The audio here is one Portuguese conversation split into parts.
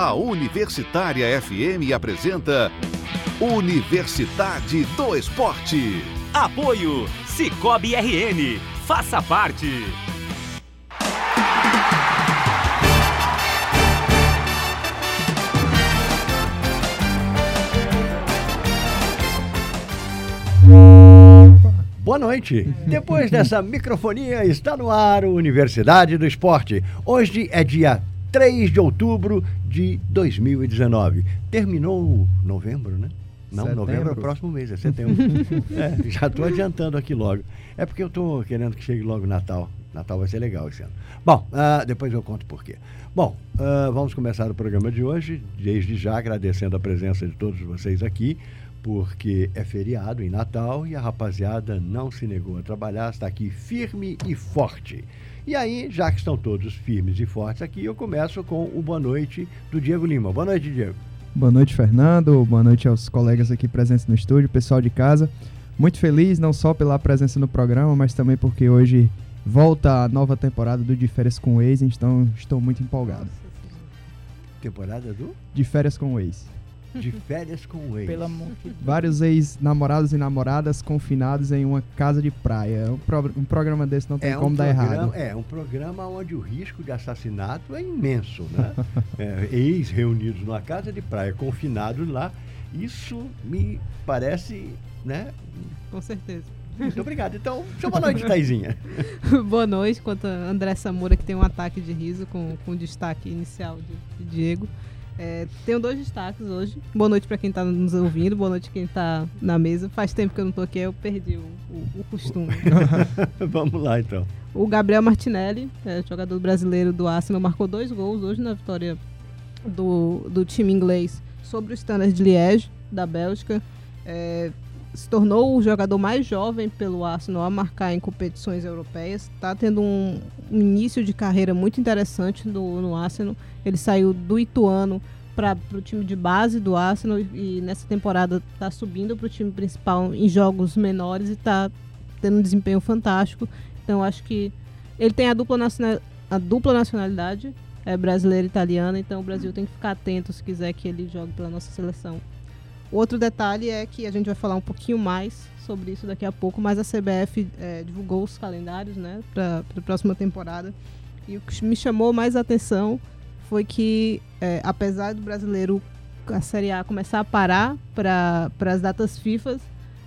A Universitária FM apresenta Universidade do Esporte. Apoio Cicobi RN. Faça parte. Boa noite. Depois dessa microfonia, está no ar o Universidade do Esporte. Hoje é dia 3 de outubro de 2019. Terminou novembro, né? Não, Setembro. novembro é o próximo mês, é setembro. É, já estou adiantando aqui logo. É porque eu estou querendo que chegue logo Natal. Natal vai ser legal esse ano. Bom, ah, depois eu conto por quê. Bom, ah, vamos começar o programa de hoje, desde já agradecendo a presença de todos vocês aqui, porque é feriado em Natal e a rapaziada não se negou a trabalhar, está aqui firme e forte. E aí, já que estão todos firmes e fortes aqui, eu começo com o boa noite do Diego Lima. Boa noite, Diego. Boa noite, Fernando. Boa noite aos colegas aqui presentes no estúdio, pessoal de casa. Muito feliz não só pela presença no programa, mas também porque hoje volta a nova temporada do De Férias com o Ex, então estou muito empolgado. Temporada do De Férias com o Ex. De Férias com o Ex. Pelo amor de Vários ex-namorados e namoradas confinados em uma casa de praia. Um, pro- um programa desse não tem É um, como dar programa, errado. é um programa onde o risco de assassinato é imenso, né? É, ex reunidos numa casa de praia, confinados lá. Isso me parece, né? Com certeza. Muito obrigado. Então, seu boa noite, Taizinha. Boa noite, quanto a André Samura, que tem um ataque de riso com, com o destaque inicial de, de Diego. É, tenho dois destaques hoje. Boa noite para quem está nos ouvindo, boa noite quem está na mesa. Faz tempo que eu não tô aqui, eu perdi o, o- o costume. Vamos lá, então. O Gabriel Martinelli, é, jogador brasileiro do Arsenal, marcou dois gols hoje na vitória do, do time inglês sobre o Standard de Liège, da Bélgica. É, se tornou o jogador mais jovem pelo Arsenal a marcar em competições europeias. Está tendo um, um início de carreira muito interessante no, no Arsenal. Ele saiu do Ituano para o time de base do Arsenal e, e nessa temporada está subindo para o time principal em jogos menores e está tendo um desempenho fantástico. Então acho que ele tem a dupla, naciona- a dupla nacionalidade, é brasileira e italiana, então o Brasil tem que ficar atento se quiser que ele jogue pela nossa seleção. Outro detalhe é que a gente vai falar um pouquinho mais sobre isso daqui a pouco, mas a CBF eh, divulgou os calendários né, para a próxima temporada. E o que me chamou mais a atenção foi que, eh, apesar do brasileiro, a Série A começar a parar para as datas FIFA,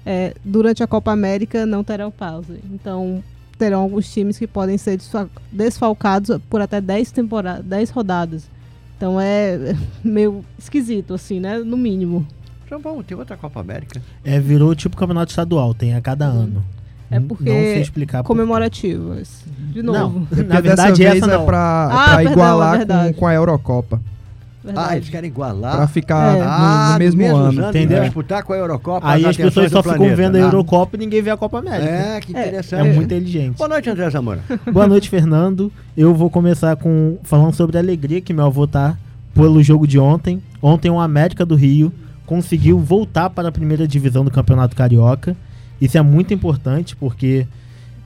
eh, durante a Copa América não terão pausa. Então, terão alguns times que podem ser desfa- desfalcados por até 10, temporadas, 10 rodadas. Então é meio esquisito, assim, né? No mínimo. Então vamos, tem outra Copa América. É, virou tipo campeonato estadual, tem a cada ano. É porque Não sei explicar. por- Comemorativas. De novo. Não, Porque na verdade dessa vez essa é não. pra, Ah, pra perdão, é igualar com, verdade. com a Eurocopa. Ah, Verdade. eles querem igualar. Pra ficar É. no- Ah, no, mesmo mesmos ano. anos, entendeu? Disputar com a Eurocopa. Aí as pessoas só ficam planeta, vendo a né? Eurocopa e ninguém vê a Copa América. É, que É, É, interessante. muita inteligente. Boa noite, André Zamora. Boa noite, Fernando. Eu vou começar com falando sobre a alegria que meu avô tá pelo jogo de ontem. Ontem o América do Rio conseguiu voltar para a primeira divisão do Campeonato Carioca. Isso é muito importante porque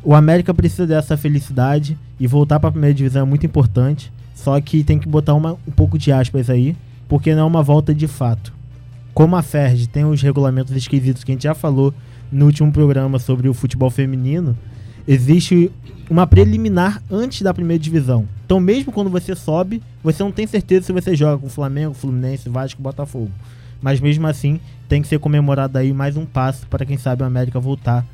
o América precisa dessa felicidade e voltar para a primeira divisão é muito importante. Só que tem que botar uma, um pouco de aspas aí, porque não é uma volta de fato. Como a FERJ tem os regulamentos esquisitos que a gente já falou no último programa sobre o futebol feminino, existe uma preliminar antes da primeira divisão. Então, mesmo quando você sobe, você não tem certeza se você joga com Flamengo, Fluminense, Vasco, Botafogo. Mas mesmo assim, tem que ser comemorado aí mais um passo para quem sabe o América voltar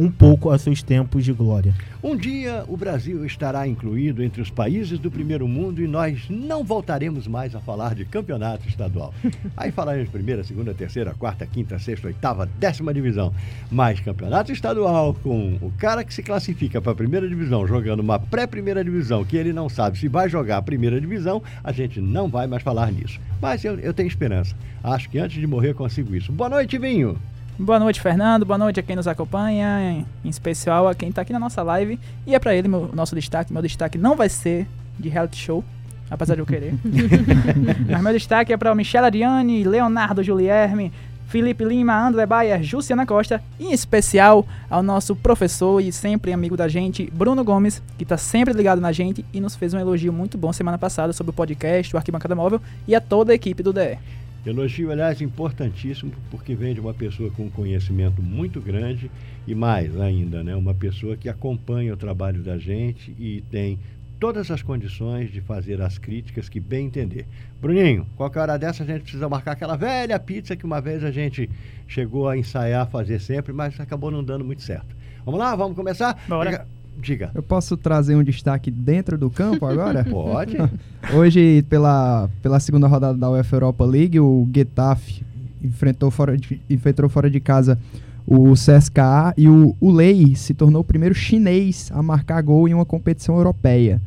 um pouco aos seus tempos de glória. Um dia o Brasil estará incluído entre os países do primeiro mundo e nós não voltaremos mais a falar de campeonato estadual. Aí falaremos de primeira, segunda, terceira, quarta, quinta, sexta, oitava, décima divisão. Mas campeonato estadual com o cara que se classifica para a primeira divisão jogando uma pré-primeira divisão que ele não sabe se vai jogar a primeira divisão, a gente não vai mais falar nisso. Mas eu, eu tenho esperança. Acho que antes de morrer consigo isso. Boa noite, Vinho. Boa noite, Fernando. Boa noite a quem nos acompanha, em especial a quem tá aqui na nossa live. E é pra ele meu nosso destaque. Meu destaque não vai ser de reality show, apesar de eu querer. Mas meu destaque é pra Michelle Ariane, Leonardo Julierme, Felipe Lima, André Baia, Juciana Costa e em especial ao nosso professor e sempre amigo da gente, Bruno Gomes, que está sempre ligado na gente e nos fez um elogio muito bom semana passada sobre o podcast, o Arquibancada Móvel e a toda a equipe do DE. Elogio, aliás, importantíssimo, porque vem de uma pessoa com um conhecimento muito grande e mais ainda, né? Uma pessoa que acompanha o trabalho da gente e tem todas as condições de fazer as críticas que bem entender. Bruninho, qualquer hora dessa a gente precisa marcar aquela velha pizza que uma vez a gente chegou a ensaiar fazer sempre, mas acabou não dando muito certo. Vamos lá, vamos começar? Bora. Diga. Eu posso trazer um destaque dentro do campo agora? Pode. Hoje, pela, pela segunda rodada da UEFA Europa League, o Getafe enfrentou fora de, enfrentou fora de casa o CSKA e o Ulei se tornou o primeiro chinês a marcar gol em uma competição europeia.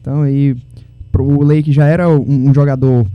Então aí, pro Ulei que já era um, um jogador,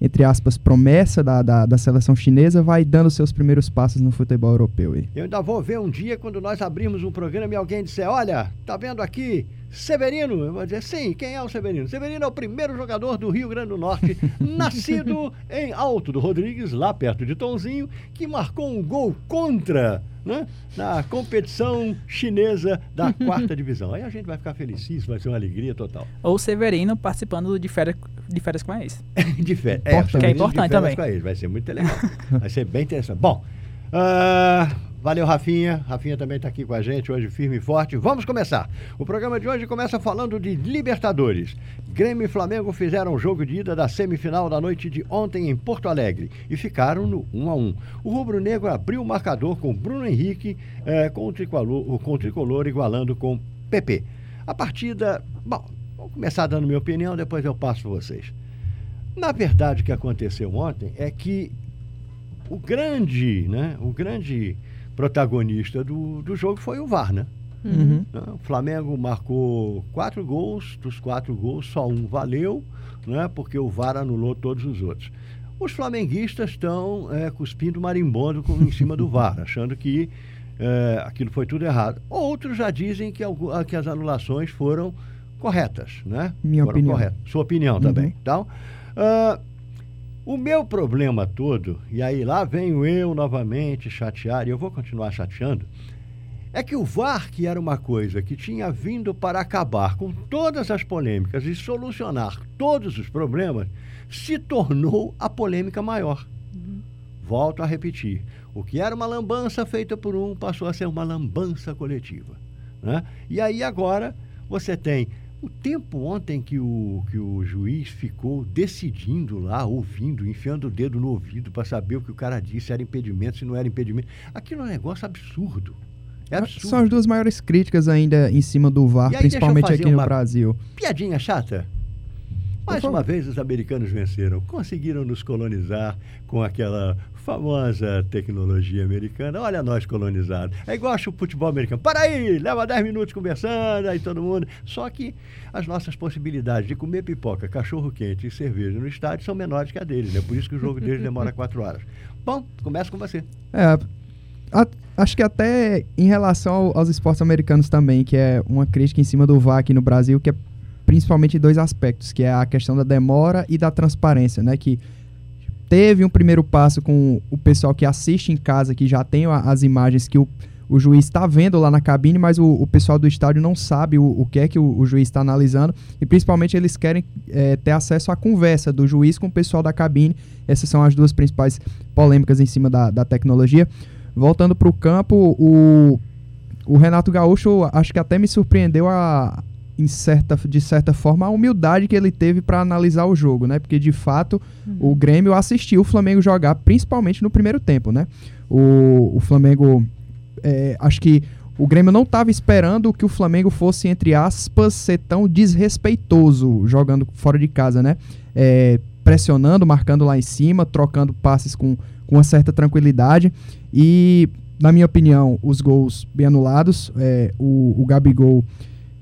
entre aspas, promessa da, da, da seleção chinesa, vai dando seus primeiros passos no futebol europeu. Aí. Eu ainda vou ver um dia quando nós abrirmos um programa e alguém disser, olha, tá vendo aqui Severino? Eu vou dizer, sim, quem é o Severino? Severino é o primeiro jogador do Rio Grande do Norte, nascido em Alto do Rodrigues, lá perto de Tonzinho, que marcou um gol contra né, na competição chinesa da quarta divisão. Aí a gente vai ficar felicíssimo, vai ser uma alegria total. Ou Severino participando de férias, de férias com a ex. de férias. Severino Que é importante também. Vai ser muito legal. vai ser bem interessante. Bom, ah, valeu, Rafinha. Rafinha também está aqui com a gente hoje, firme e forte. Vamos começar. O programa de hoje começa falando de Libertadores. Grêmio e Flamengo fizeram o jogo de ida da semifinal da noite de ontem em Porto Alegre e ficaram no 1 a 1 O rubro-negro abriu o marcador com Bruno Henrique, eh, com, o tricolor, com o tricolor igualando com PP. A partida. Bom, vou começar dando minha opinião, depois eu passo para vocês. Na verdade, o que aconteceu ontem é que o grande, né, o grande protagonista do, do jogo foi o VAR, né? Uhum. Né? O Flamengo marcou quatro gols, dos quatro gols só um valeu, né? porque o VAR anulou todos os outros. Os flamenguistas estão é, cuspindo marimbondo com- em cima do VAR, achando que é, aquilo foi tudo errado. Outros já dizem que, ah, que as anulações foram corretas, né? Minha foram opinião. corretas. Sua opinião Uhum. também. Então, ah, o meu problema todo, e aí lá venho eu novamente chatear, e eu vou continuar chateando, é que o VAR, que era uma coisa que tinha vindo para acabar com todas as polêmicas e solucionar todos os problemas, se tornou a polêmica maior. Volto a repetir. O que era uma lambança feita por um passou a ser uma lambança coletiva. Né? E aí agora você tem o tempo ontem que o, que o juiz ficou decidindo lá, ouvindo, enfiando o dedo no ouvido para saber o que o cara disse, se era impedimento, se não era impedimento. Aquilo é um negócio absurdo. É absurdo. São as duas maiores críticas ainda em cima do VAR, principalmente aqui no Brasil. Piadinha chata? Mais uma vez os americanos venceram. Conseguiram nos colonizar com aquela famosa tecnologia americana. Olha nós colonizados. É igual o futebol americano. Para aí, leva 10 minutos conversando, aí todo mundo. Só que as nossas possibilidades de comer pipoca, cachorro quente e cerveja no estádio são menores que a deles, né? Por isso que o jogo deles demora 4 horas. Bom, começa com você. É, a- acho que até em relação ao- aos esportes americanos também, que é uma crítica em cima do VAR aqui no Brasil, que é principalmente dois aspectos, que é a questão da demora e da transparência, né? Que teve um primeiro passo com o pessoal que assiste em casa, que já tem as imagens que o, o juiz está vendo lá na cabine, mas o, o pessoal do estádio não sabe o, o que é que o, o juiz está analisando, e principalmente eles querem é, ter acesso à conversa do juiz com o pessoal da cabine. Essas são as duas principais polêmicas em cima da, da tecnologia. Voltando para o campo, o Renato Gaúcho acho que até me surpreendeu a, em certa, de certa forma a humildade que ele teve para analisar o jogo, né? Porque de fato o Grêmio assistiu o Flamengo jogar, principalmente no primeiro tempo, né? O, o Flamengo, é, acho que o Grêmio não estava esperando que o Flamengo fosse, entre aspas, ser tão desrespeitoso jogando fora de casa, né? É, pressionando, marcando lá em cima, trocando passes com, com uma certa tranquilidade. E, na minha opinião, os gols bem anulados. É, o, o Gabigol,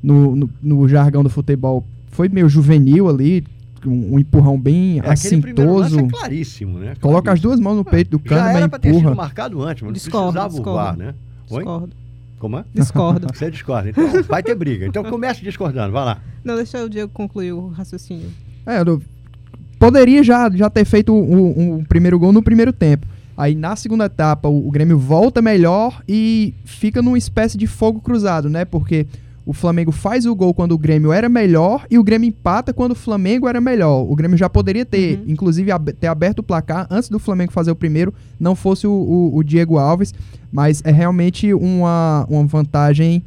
no, no, no jargão do futebol, foi meio juvenil ali, um, um empurrão bem É, assintoso. é claríssimo, né? Coloca as Claríssimo. duas mãos no peito do Já cano, era mas para ter sido marcado antes, mas não Discordo, precisava discordo. VAR, né? Oi? Discordo. Como é? Discordo. Você discorda. Então vai ter briga. Então comece discordando, vai lá. Não, deixa o Diego concluir o raciocínio. É, eu- poderia já, já ter feito um, um primeiro gol no primeiro tempo. Aí na segunda etapa o, o Grêmio volta melhor e fica numa espécie de fogo cruzado, né? Porque o Flamengo faz o gol quando o Grêmio era melhor e o Grêmio empata quando o Flamengo era melhor. O Grêmio já poderia ter, Uhum. inclusive, ab- ter aberto o placar antes do Flamengo fazer o primeiro, não fosse o, o- o Diego Alves, mas é realmente uma, uma vantagem.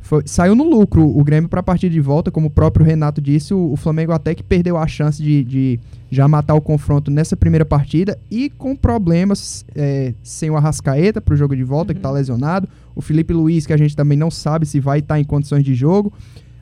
foi- saiu no lucro o Grêmio para a partida de volta, como o próprio Renato disse, o, o Flamengo até que perdeu a chance de, de já matar o confronto nessa primeira partida e com problemas é, sem o Arrascaeta para o jogo de volta, que está lesionado. O Felipe Luiz, que a gente também não sabe se vai estar em condições de jogo.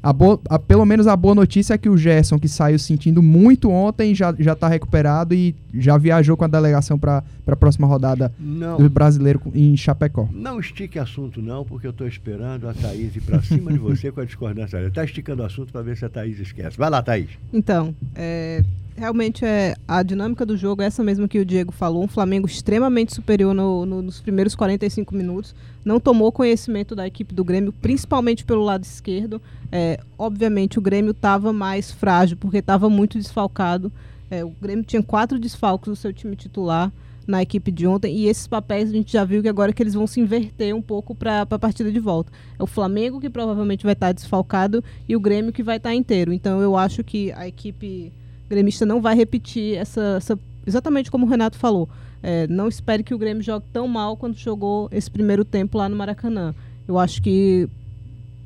A boa- a- pelo menos a boa notícia é que o Gerson, que saiu sentindo muito ontem, já, já tá recuperado e já viajou com a delegação para a próxima rodada Não. do brasileiro em Chapecó. Não estique assunto, não, porque eu estou esperando a Thaís ir para cima de você com a discordância. Está esticando o assunto para ver se a Thaís esquece. Vai lá, Thaís. Então, é, realmente é a dinâmica do jogo é essa mesma que o Diego falou. Um Flamengo extremamente superior no- no- nos primeiros 45 minutos. Não tomou conhecimento da equipe do Grêmio, principalmente pelo lado esquerdo. É, obviamente o Grêmio estava mais frágil, porque estava muito desfalcado. É, o Grêmio tinha quatro desfalques do seu time titular na equipe de ontem e esses papéis a gente já viu que agora que eles vão se inverter um pouco para a partida de volta. É o Flamengo que provavelmente vai estar desfalcado e o Grêmio que vai estar inteiro. Então eu acho que a equipe gremista não vai repetir essa, essa- exatamente como o Renato falou. É, não espere que o Grêmio jogue tão mal quanto jogou esse primeiro tempo lá no Maracanã. Eu acho que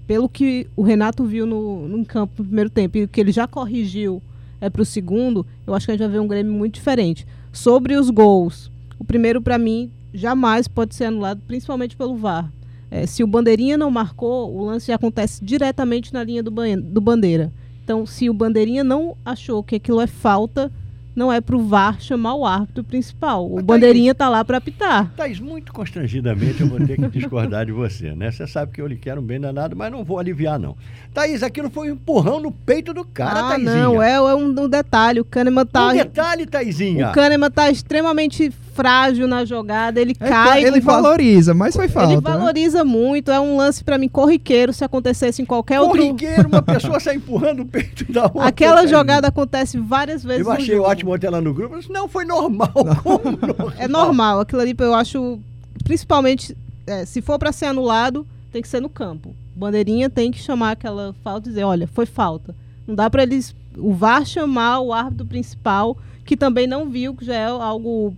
pelo que o Renato viu no, no campo no primeiro tempo e o que ele já corrigiu é, para o segundo, eu acho que a gente vai ver um Grêmio muito diferente. Sobre os gols, o primeiro para mim jamais pode ser anulado, principalmente pelo VAR. É, se o Bandeirinha não marcou, o lance acontece diretamente na linha do, do Bandeira. Então, se o Bandeirinha não achou que aquilo é falta, não é pro VAR chamar o árbitro principal. O Mas Bandeirinha tá lá para apitar. Thaís, muito constrangidamente eu vou ter que discordar de você, né? Você sabe que eu lhe quero um bem danado, mas não vou aliviar, não. Thaís, aquilo foi um empurrão no peito do cara, ah, Thaisinha. não, é, é um, um detalhe. O Kahneman tá. Um detalhe, Thaisinha. O Kahneman tá extremamente frágil na jogada, ele É, cai. ele valoriza, mas foi falta. Ele né? valoriza muito, é um lance pra mim corriqueiro se acontecesse em qualquer outro. Corriqueiro, uma pessoa sai empurrando o peito da outra. Aquela Thaís. jogada acontece várias vezes Eu achei ótimo ontem lá no grupo. Disse, não, foi normal. Como normal? É normal, aquilo ali eu acho, principalmente, é, se for pra ser anulado, tem que ser no campo. Bandeirinha tem que chamar aquela falta e dizer, olha, foi falta. Não dá pra eles, o VAR chamar o árbitro principal, que também não viu, que já é algo...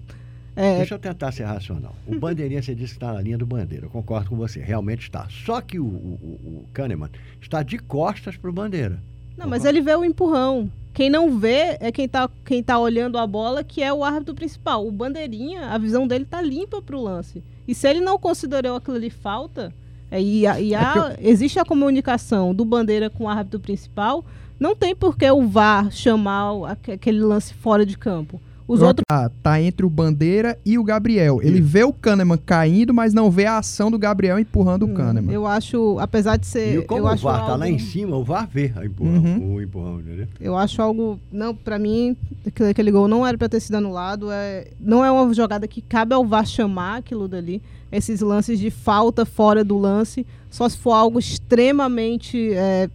é, Deixa eu tentar ser racional. O Bandeirinha, você disse que está na linha do Bandeira. Eu concordo com você, realmente está. Só que o, o, o Kahneman está de costas para o Bandeira. Não, mas ele vê o empurrão. Quem não vê é quem tá, quem tá olhando a bola, que é o árbitro principal. O bandeirinha, a visão dele tá limpa pro lance. E se ele não considerou aquilo ali falta, é, e, a- e a- existe a comunicação do bandeira com o árbitro principal, não tem por que o VAR chamar o- aque- aquele lance fora de campo. Os outros. Ah, tá entre o Bandeira e o Gabriel. Ele vê o Kahneman caindo, mas não vê a ação do Gabriel empurrando o Kahneman. Eu acho, apesar de ser. E como eu o acho VAR está algo- lá em cima, o VAR vê a empurrão, Uhum. o empurrão, entendeu? Eu acho algo. Não, pra mim, aquele, aquele gol não era pra ter sido anulado. É, não é uma jogada que cabe ao VAR chamar aquilo dali. Esses lances de falta fora do lance. Só se for algo extremamente é,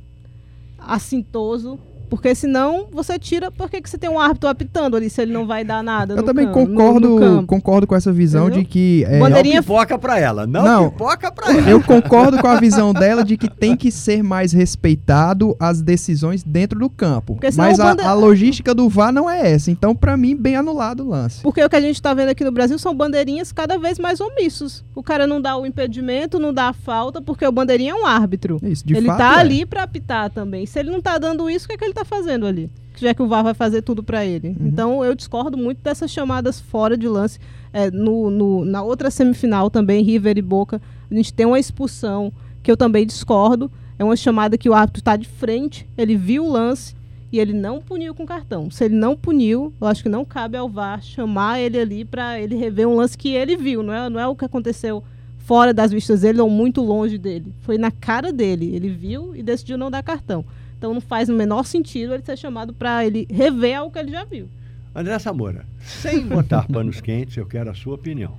assintoso. Porque senão você tira. Por que, que você tem um árbitro apitando ali se ele não vai dar nada? Eu no também campo- no- concordo, no campo? concordo com essa visão Entendeu? de que é, Bandeirinha- Não pipoca para ela, não, Não. pipoca para ela. Eu concordo com a visão dela de que tem que ser mais respeitado as decisões dentro do campo. Mas a, bande- a logística do VAR não é essa. Então, pra mim, bem anulado o lance. Porque o que a gente está vendo aqui no Brasil são bandeirinhas cada vez mais omissos. O cara não dá o impedimento, não dá a falta, porque o bandeirinha é um árbitro. Isso, de ele fato. tá é. ali para apitar também. Se ele não tá dando isso, o que, é que ele tá fazendo ali? Já que o VAR vai fazer tudo para ele. Uhum. Então eu discordo muito dessas chamadas fora de lance. É, no, no- na outra semifinal também, River e Boca, a gente tem uma expulsão que eu também discordo. É uma chamada que o árbitro está de frente, ele viu o lance e ele não puniu com cartão. Se ele não puniu, eu acho que não cabe ao VAR chamar ele ali para ele rever um lance que ele viu, não é, não é o que aconteceu fora das vistas dele ou muito longe dele. Foi na cara dele. Ele viu e decidiu não dar cartão. Então não faz o menor sentido ele ser chamado para ele rever algo que ele já viu. André Samora, sem botar panos quentes, eu quero a sua opinião.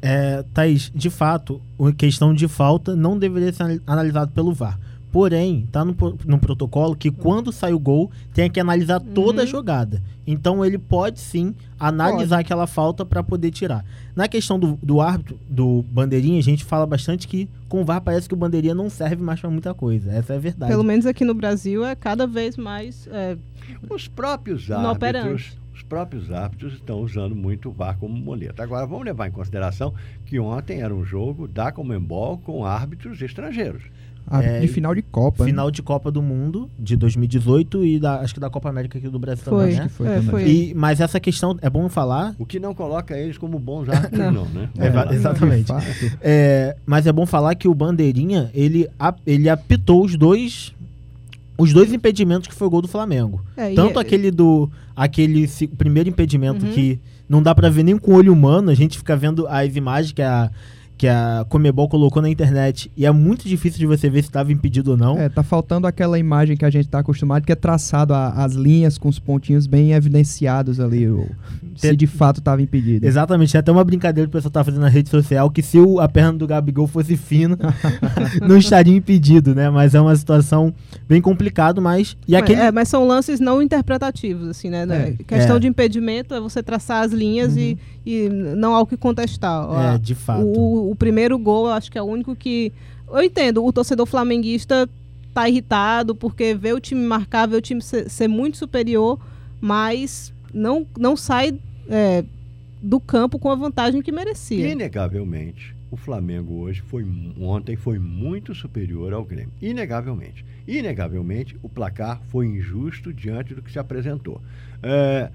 É, Thaís, de fato, a questão de falta não deveria ser anal- analisado pelo VAR. Porém, tá no, no protocolo que quando sai o gol, tem que analisar toda a Uhum. jogada. Então ele pode sim analisar aquela falta para poder tirar. Na questão do, do árbitro, do bandeirinha, a gente fala bastante que com o VAR parece que o bandeirinha não serve mais para muita coisa. Essa é a verdade. Pelo menos aqui no Brasil é cada vez mais. é, Os próprios Inoperante. árbitros, os próprios árbitros estão usando muito o VAR como muleta. Agora vamos levar em consideração que ontem era um jogo da Comembol com árbitros estrangeiros. Ah, É, de final de Copa. né? Final de Copa do Mundo de 2018 e da, acho que da Copa América aqui do Brasil Foi. também, Acho né? que foi É, também. foi. E, mas essa questão é bom falar. O que não coloca eles como bons árbitros, Não. não, né? É, lá. exatamente. Fato. É, mas é bom falar que o Bandeirinha, ele, ele apitou os dois os dois impedimentos que foi o gol do Flamengo. é, Tanto é- aquele do aquele se- primeiro impedimento Uhum. que não dá pra ver nem com o olho humano, a gente fica vendo as imagens que a que a Comebol colocou na internet e é muito difícil de você ver se estava impedido ou não. É, tá faltando aquela imagem que a gente tá acostumado, que é traçado a- as linhas com os pontinhos bem evidenciados ali, o- se Tem- de fato tava impedido. Exatamente, até uma brincadeira que o pessoal tá fazendo na rede social que se o- a perna do Gabigol fosse fina, não estaria impedido, né? Mas é uma situação bem complicada, mas e mas, aquele é, mas são lances não interpretativos, assim, né? né? Questão É. de impedimento é você traçar as linhas e, e não há o que contestar. é de fato. O, o primeiro gol, eu acho que é o único que. Eu entendo, o torcedor flamenguista tá irritado porque vê o time marcar, vê o time ser, ser muito superior, mas não, não sai é, do campo com a vantagem que merecia. Inegavelmente, o Flamengo hoje foi ontem foi muito superior ao Grêmio. Inegavelmente. Inegavelmente, o placar foi injusto diante do que se apresentou. É,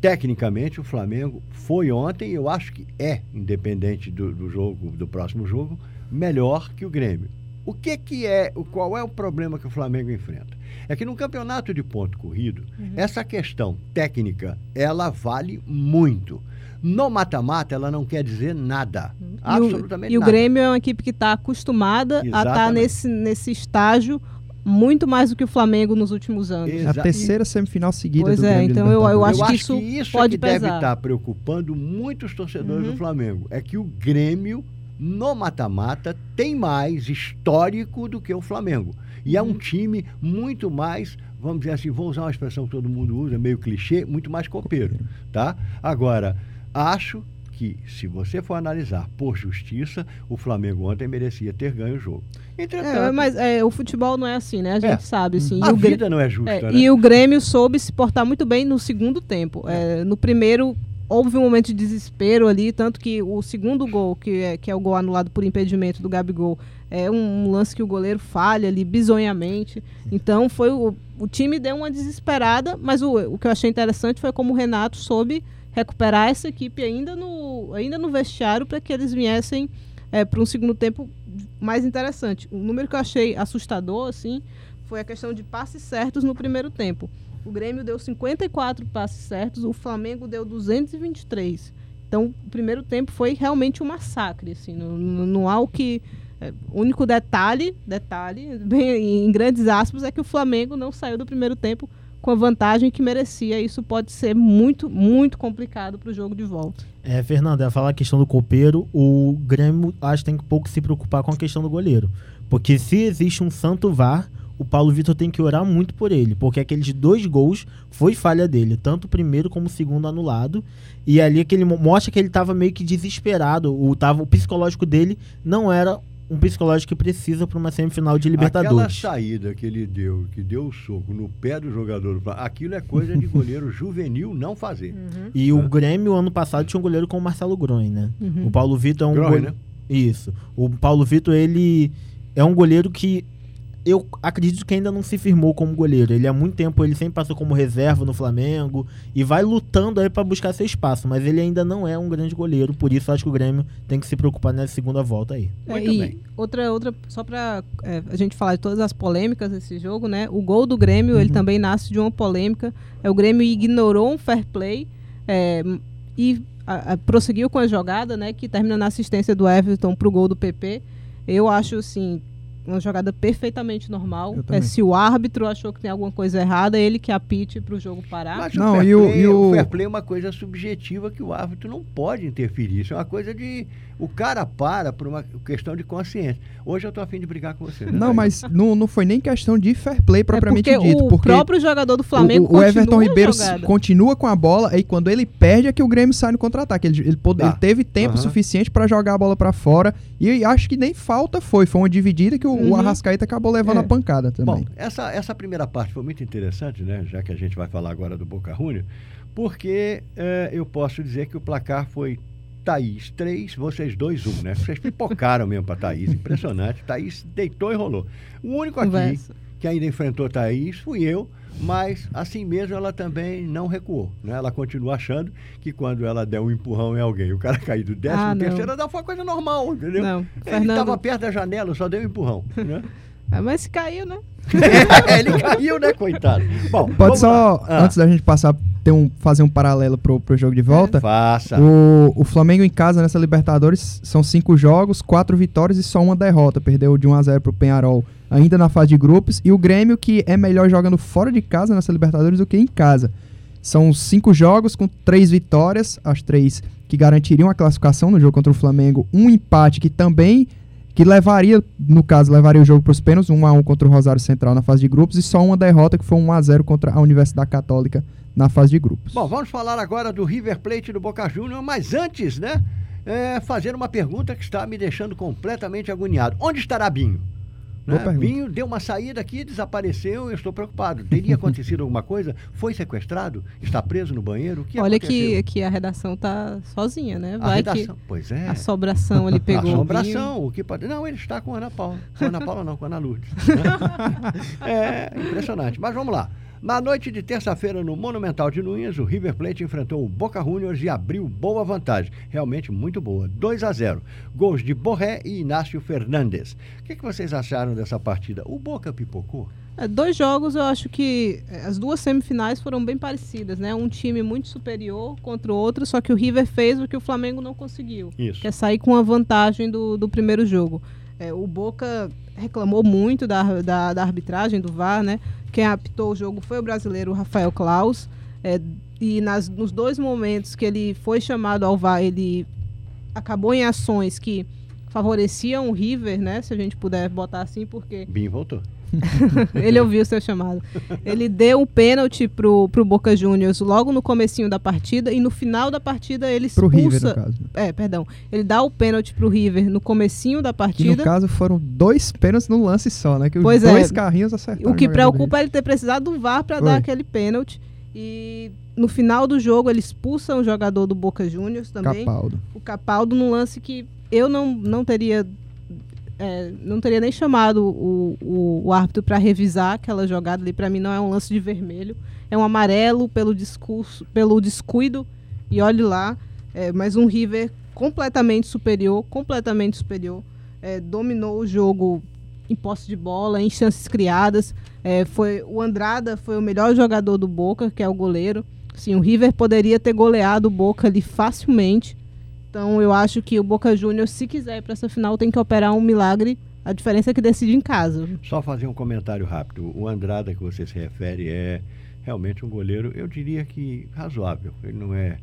tecnicamente, o Flamengo foi ontem, eu acho que é, independente do, do jogo, do próximo jogo, melhor que o Grêmio. O que que é, o- qual é o problema que o Flamengo enfrenta? É que no campeonato de ponto corrido, essa questão técnica, ela vale muito. No mata-mata, ela não quer dizer nada. E o- Absolutamente E o nada. Grêmio é uma equipe que está acostumada a estar Exatamente. nesse, nesse estágio muito mais do que o Flamengo nos últimos anos. É a terceira semifinal seguida Pois do é, Grêmio de então eu- eu Libertadores. acho que isso isso pode é que deve pesar. estar preocupando muitos torcedores Uhum. do Flamengo. É que o Grêmio, no mata-mata, tem mais histórico do que o Flamengo. E é um Uhum. time muito mais, vamos dizer assim, vou usar uma expressão que todo mundo usa, meio clichê, muito mais copeiro, tá? Agora, acho que se você for analisar por justiça, o Flamengo ontem merecia ter ganho o jogo. Entretanto, É, mas é, o futebol não é assim, né? A gente É. sabe, assim. a vida não é justa, é, né? e o Grêmio soube se portar muito bem no segundo tempo. É, no primeiro, houve um momento de desespero ali, tanto que o segundo gol, que é, que é o gol anulado por impedimento do Gabigol, é um, um lance que o goleiro falha ali bizonhamente. Então foi o, o time deu uma desesperada, mas o, o que eu achei interessante foi como o Renato soube recuperar essa equipe ainda no, ainda no vestiário para que eles viessem para um segundo tempo mais interessante. O número que eu achei assustador, assim, foi a questão de passes certos no primeiro tempo. O Grêmio deu 54 passes certos, o Flamengo deu 223. Então, o primeiro tempo foi realmente um massacre, assim, não, não, há o que... é, único detalhe, detalhe, bem, em grandes aspas, é que o Flamengo não saiu do primeiro tempo com a vantagem que merecia. Isso pode ser muito, muito complicado para o jogo de volta. É, Fernando, ia falar a questão do copeiro, o Grêmio acho que tem que pouco se preocupar com a questão do goleiro. Porque se existe um santo VAR, o Paulo Vitor tem que orar muito por ele, porque aqueles dois gols foi falha dele, tanto o primeiro como o segundo anulado. E ali aquele mo- mostra que ele estava meio que desesperado, o, tava, o psicológico dele não era um psicológico que precisa para uma semifinal de Aquela Libertadores. saída que ele deu, que deu o soco no pé do jogador, aquilo é coisa de goleiro juvenil não fazer. E o Grêmio ano passado tinha um goleiro com o Marcelo Groen, né? Uhum. O Paulo Vitor é um Groen, né? Isso. O Paulo Vitor, ele é um goleiro que eu acredito que ainda não se firmou como goleiro. Ele há muito tempo ele sempre passou como reserva no Flamengo e vai lutando aí para buscar seu espaço, mas ele ainda não é um grande goleiro, por isso acho que o Grêmio tem que se preocupar nessa segunda volta aí. É, Muito e bem. outra, outra, só para a gente falar de todas as polêmicas desse jogo, né? O gol do Grêmio, Uhum. ele também nasce de uma polêmica. É, o Grêmio ignorou um fair play é, e a- a- prosseguiu com a jogada, né? Que termina na assistência do Everton pro gol do PP. Eu acho, assim, uma jogada perfeitamente normal. É, se o árbitro achou que tem alguma coisa errada, ele que apite para o jogo parar. Mas Não, o, fair e o- play, e o- fair play é uma coisa subjetiva que o árbitro não pode interferir. Isso é uma coisa de. O cara para por uma questão de consciência. Hoje eu tô afim de brigar com você. né, Não, mas não, não foi nem questão de fair play propriamente é porque dito. o porque próprio jogador do Flamengo o, o Everton Ribeiro jogada. continua com a bola e quando ele perde é que o Grêmio sai no contra-ataque. Ele, ele, pode- Tá. ele teve tempo suficiente pra jogar a bola pra fora e acho que nem falta foi. Foi uma dividida que o, o Uhum. Arrascaeta acabou levando É. a pancada também. Bom, essa, essa primeira parte foi muito interessante, né? Já que a gente vai falar agora do Boca Juniors, porque eh, eu posso dizer que o placar foi Thaís 3, vocês 2, 1, né? Vocês pipocaram mesmo pra Thaís, impressionante. Thaís deitou e rolou. O único aqui Conversa. que ainda enfrentou Thaís fui eu, mas assim mesmo ela também não recuou. Né? Ela continua achando que quando ela der um empurrão em alguém, o cara cair do décimo Ah, terceiro, ela foi uma coisa normal, entendeu? Não, Ele Fernando. estava perto da janela, só deu um empurrão. Né? Ah, mas caiu, né? ele caiu, né, coitado? Bom, Pode só. Ah, antes da gente passar, ter um, fazer um paralelo pro, pro jogo de volta. Faça. O, o Flamengo em casa nessa Libertadores são cinco jogos, quatro vitórias e só uma derrota. Perdeu de 1 a 0 pro Penharol ainda na fase de grupos. E o Grêmio, que é melhor jogando fora de casa nessa Libertadores do que em casa. São cinco jogos com três vitórias, as três que garantiriam a classificação no jogo contra o Flamengo. Um empate que também que levaria, no caso, levaria o jogo para os pênaltis, 1 a 1 contra o Rosário Central na fase de grupos e só uma derrota que foi 1 a 0 contra a Universidade Católica na fase de grupos. Bom, vamos falar agora do River Plate do Boca Juniors, mas antes, né, é, fazer uma pergunta que está me deixando completamente agoniado. Onde estará Binho? Né? Binho deu uma saída aqui, desapareceu, eu estou preocupado. Teria acontecido alguma coisa? Foi sequestrado? Está preso no banheiro? O que Olha que, aconteceu? que a redação tá sozinha, né? a Vai que redação. Pois é. a sobração ele pegou. o Binho. Assombração, o que pode. Não, ele está com a Ana Paula. Com a Ana Paula não, com a Ana Lourdes. né? é impressionante. Mas vamos lá. Na noite de terça-feira, no Monumental de Nunes, o River Plate enfrentou o Boca Juniors e abriu boa vantagem. Realmente muito boa. 2 a 0. Gols de Borré e Inácio Fernandes. O que, que vocês acharam dessa partida? O Boca pipocou? É, dois jogos, eu acho que é, as duas semifinais foram bem parecidas, né? Um time muito superior contra o outro, só que o River fez o que o Flamengo não conseguiu. Isso. que é sair com a vantagem do, do primeiro jogo. É, o Boca reclamou muito da, da, da arbitragem, do VAR, né? Quem apitou o jogo foi o brasileiro Rafael Klaus. É, e nas, nos dois momentos que ele foi chamado ao VAR, ele acabou em ações que favoreciam o River, né? Se a gente puder botar assim, porque Bim voltou. ele ouviu o seu chamado. Ele deu um pênalti pro, pro Boca Juniors logo no comecinho da partida e no final da partida ele Pro expulsa... River, no caso. É, perdão. Ele dá o pênalti pro River no comecinho da Que no partida. caso foram dois pênaltis no lance só, né? Que os Pois é. dois carrinhos acertaram. O que preocupa é ele ter precisado do VAR para dar aquele pênalti. E no final do jogo ele expulsa um jogador do Boca Juniors também. Capaldo. O Capaldo num lance que eu não, não teria é, não teria nem chamado o, o, o árbitro para revisar aquela jogada ali. Para mim não é um lance de vermelho, é um amarelo pelo discurso, pelo descuido. E olhe lá, é, mas um River completamente superior, completamente superior, é, dominou o jogo em posse de bola, em chances criadas. É, foi o Andrada foi o melhor jogador do Boca, que é o goleiro. Sim, o River poderia ter goleado o Boca ali facilmente. Então eu acho que o Boca Juniors, se quiser ir para essa final, tem que operar um milagre. A diferença é que decide em casa. Só fazer um comentário rápido. O Andrada que você se refere é realmente um goleiro, eu diria que razoável. Ele não é.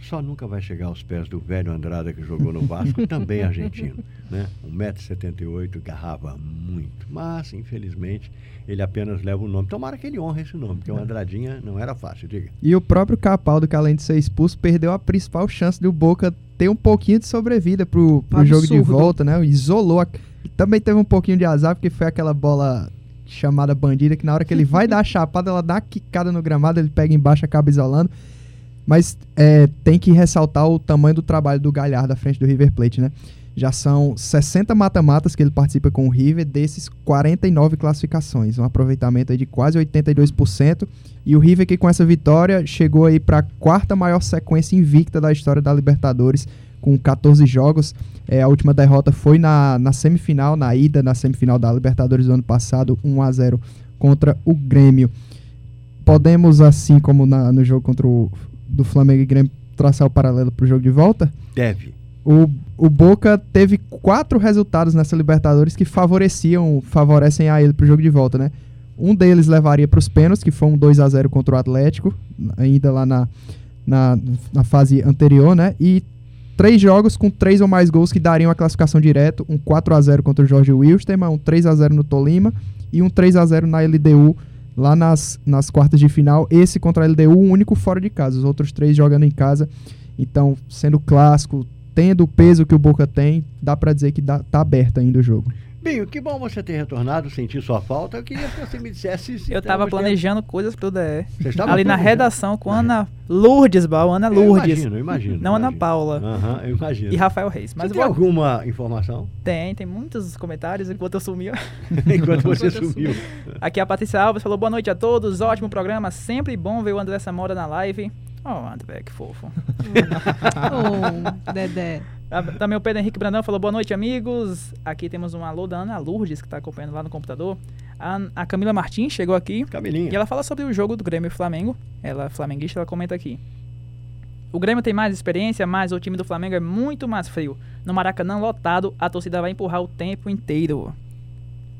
Só nunca vai chegar aos pés do velho Andrada que jogou no Vasco, também argentino. Né? 1,78m, garrava muito. Mas, infelizmente, ele apenas leva o nome. Tomara que ele honre esse nome, porque o Andradinha não era fácil, diga. E o próprio Capaldo, que além de ser expulso, perdeu a principal chance do Boca ter um pouquinho de sobrevida pro, pro jogo de volta, né? Isolou. A... Também teve um pouquinho de azar, porque foi aquela bola chamada bandida, que na hora que ele vai dar a chapada, ela dá uma quicada no gramado, ele pega embaixo e acaba isolando. Mas é, tem que ressaltar o tamanho do trabalho do Galhardo à frente do River Plate, né? Já são 60 mata-matas que ele participa com o River, desses 49 classificações, um aproveitamento de quase 82%. E o River que com essa vitória chegou aí para a quarta maior sequência invicta da história da Libertadores, com 14 jogos. É, a última derrota foi na, na semifinal, na ida na semifinal da Libertadores do ano passado, 1 a 0 contra o Grêmio. Podemos, assim como na- no jogo contra o do Flamengo e Grêmio, traçar o paralelo para o jogo de volta? Deve. O, o Boca teve quatro resultados nessa Libertadores que favoreciam, favorecem a ele pro jogo de volta, né? Um deles levaria para os pênaltis, que foi um 2 a 0 contra o Atlético, ainda lá na, na, na fase anterior, né? E três jogos com três ou mais gols que dariam a classificação direto, um 4 a 0 contra o Jorge Wilstermann, um 3 a 0 no Tolima e um 3 a 0 na LDU lá nas, nas quartas de final. Esse contra a LDU, o único fora de casa, os outros três jogando em casa. Então, sendo clássico, tendo o peso que o Boca tem, dá pra dizer que dá, tá aberto ainda o jogo. Binho, que bom você ter retornado, senti sua falta. Eu queria que você me dissesse. se Eu tava temos planejando coisas pro DE. Estava Ali na planejando? redação com Ana Lourdes, Bal, Ana Eu Lourdes. imagino, eu imagino. Não Ana imagino. Paula. Aham, eu imagino. E Rafael Reis. Mas você tem vou... alguma informação? tem, tem muitos comentários enquanto eu sumi. Enquanto você Enquanto eu sumiu. Aqui a Patrícia Alves falou boa noite a todos, ótimo programa, sempre bom ver o André Samora na live. Oh, André, que fofo. Ô, Dedé. Também o Pedro Henrique Brandão falou boa noite, amigos. Aqui temos um alô da Ana Lourdes, que está acompanhando lá no computador. A, a Camila Martins chegou aqui e Camilinha. ela fala sobre o jogo do Grêmio e Flamengo. Ela é flamenguista, ela comenta aqui. O Grêmio tem mais experiência, mas o time do Flamengo é muito mais frio. No Maracanã lotado, a torcida vai empurrar o tempo inteiro.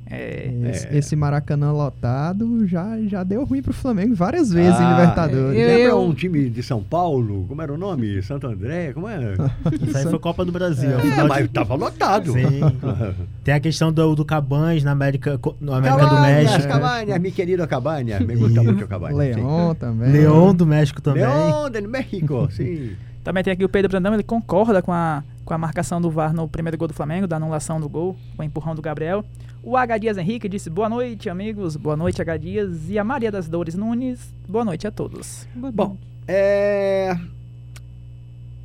É, Esse, É. esse Maracanã lotado já, já deu ruim pro Flamengo várias vezes em Ah, Libertadores. eu- Lembra um time de São Paulo? Como era o nome? Santo André? Como é? Isso aí foi Copa do Brasil. É, de- mas tava lotado. Sim. Tem a questão do, do Cabanes na América, no América do Cabanhas, México. Cabanhas, meu querido Cabanhas. Me gusta muito o Cabanhas. Leão também. Leão do México também. Leão do México, sim. Também tem aqui o Pedro Brandão, ele concorda com a, com a marcação do VAR no primeiro gol do Flamengo, da anulação do gol, com o empurrão do Gabriel. O H. Dias Henrique disse boa noite, amigos. Boa noite, H. Dias. E a Maria das Dores Nunes, boa noite a todos. Bom, é.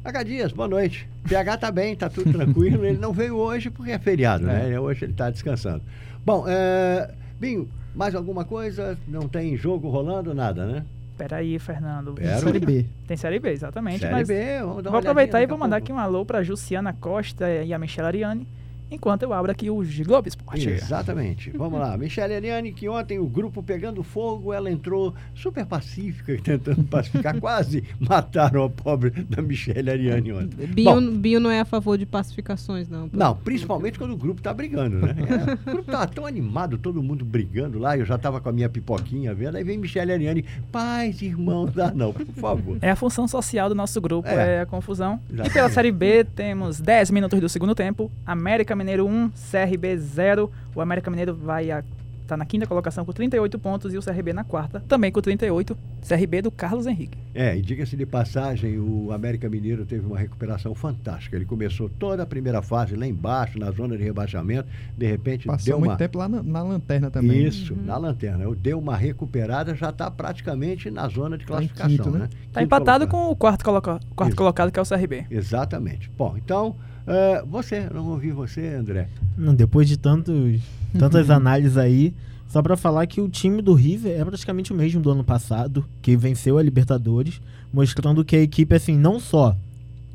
H Dias, boa noite. PH tá bem, tá tudo tranquilo. Ele não veio hoje porque é feriado, né? Hoje ele tá descansando. Bom, é. Binho, mais alguma coisa? Não tem jogo rolando? Nada, né? Peraí, Fernando. Pera. Série B. Tem Série B, exatamente. Série mas B, vamos dar uma vou aproveitar e vou mandar pouco. aqui um alô pra Jussiana Costa e a Michelle Ariane, enquanto eu abro aqui o Globo Esporte. Exatamente. Vamos lá. Michele Ariane, que ontem o grupo pegando fogo, ela entrou super pacífica, tentando pacificar. Quase mataram a pobre da Michele Ariane ontem. Bom, Bio, Bio não é a favor de pacificações, não. Não, principalmente quando o grupo tá brigando, né? É, o grupo tava tão animado, todo mundo brigando lá, eu já tava com a minha pipoquinha vendo, aí vem Michele Ariane, paz, irmãos, ah não, por favor. É a função social do nosso grupo, É. é, a confusão. Exatamente. E pela Série B, temos 10 minutos do segundo tempo. América Mineiro 1, CRB 0. O América Mineiro vai a, tá na quinta colocação com 38 pontos e o CRB na quarta, também com 38. CRB do Carlos Henrique. É, e diga-se de passagem, o América Mineiro teve uma recuperação fantástica. Ele começou toda a primeira fase lá embaixo, na zona de rebaixamento, de repente Passou deu muito uma... tempo lá na, na lanterna também. Isso, na lanterna. Deu uma recuperada, já está praticamente na zona de Tá classificação, quinto, né? né? Tá empatado colocado. com o quarto, coloca, quarto Isso. colocado, que é o CRB. Exatamente. Bom, então, eh, você, não ouvi você, André. Não, depois de tantos, tantas análises aí, só pra falar que o time do River é praticamente o mesmo do ano passado, que venceu a Libertadores, mostrando que a equipe, assim, não só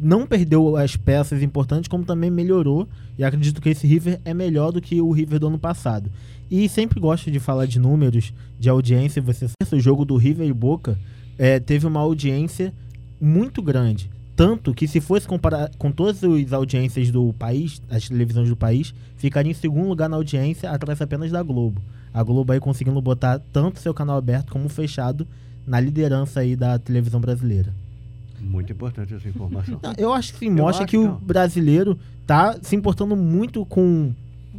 não perdeu as peças importantes, como também melhorou. E acredito que esse River é melhor do que o River do ano passado. E sempre gosto de falar de números, de audiência. Você sabe, o jogo do River e Boca eh, teve uma audiência muito grande. Tanto que se fosse comparar com todas as audiências do país, as televisões do país, ficaria em segundo lugar na audiência, atrás apenas da Globo. A Globo aí conseguindo botar tanto seu canal aberto como fechado na liderança aí da televisão brasileira. Muito importante essa informação. Não, eu acho que sim, mostra que que o brasileiro tá se importando muito com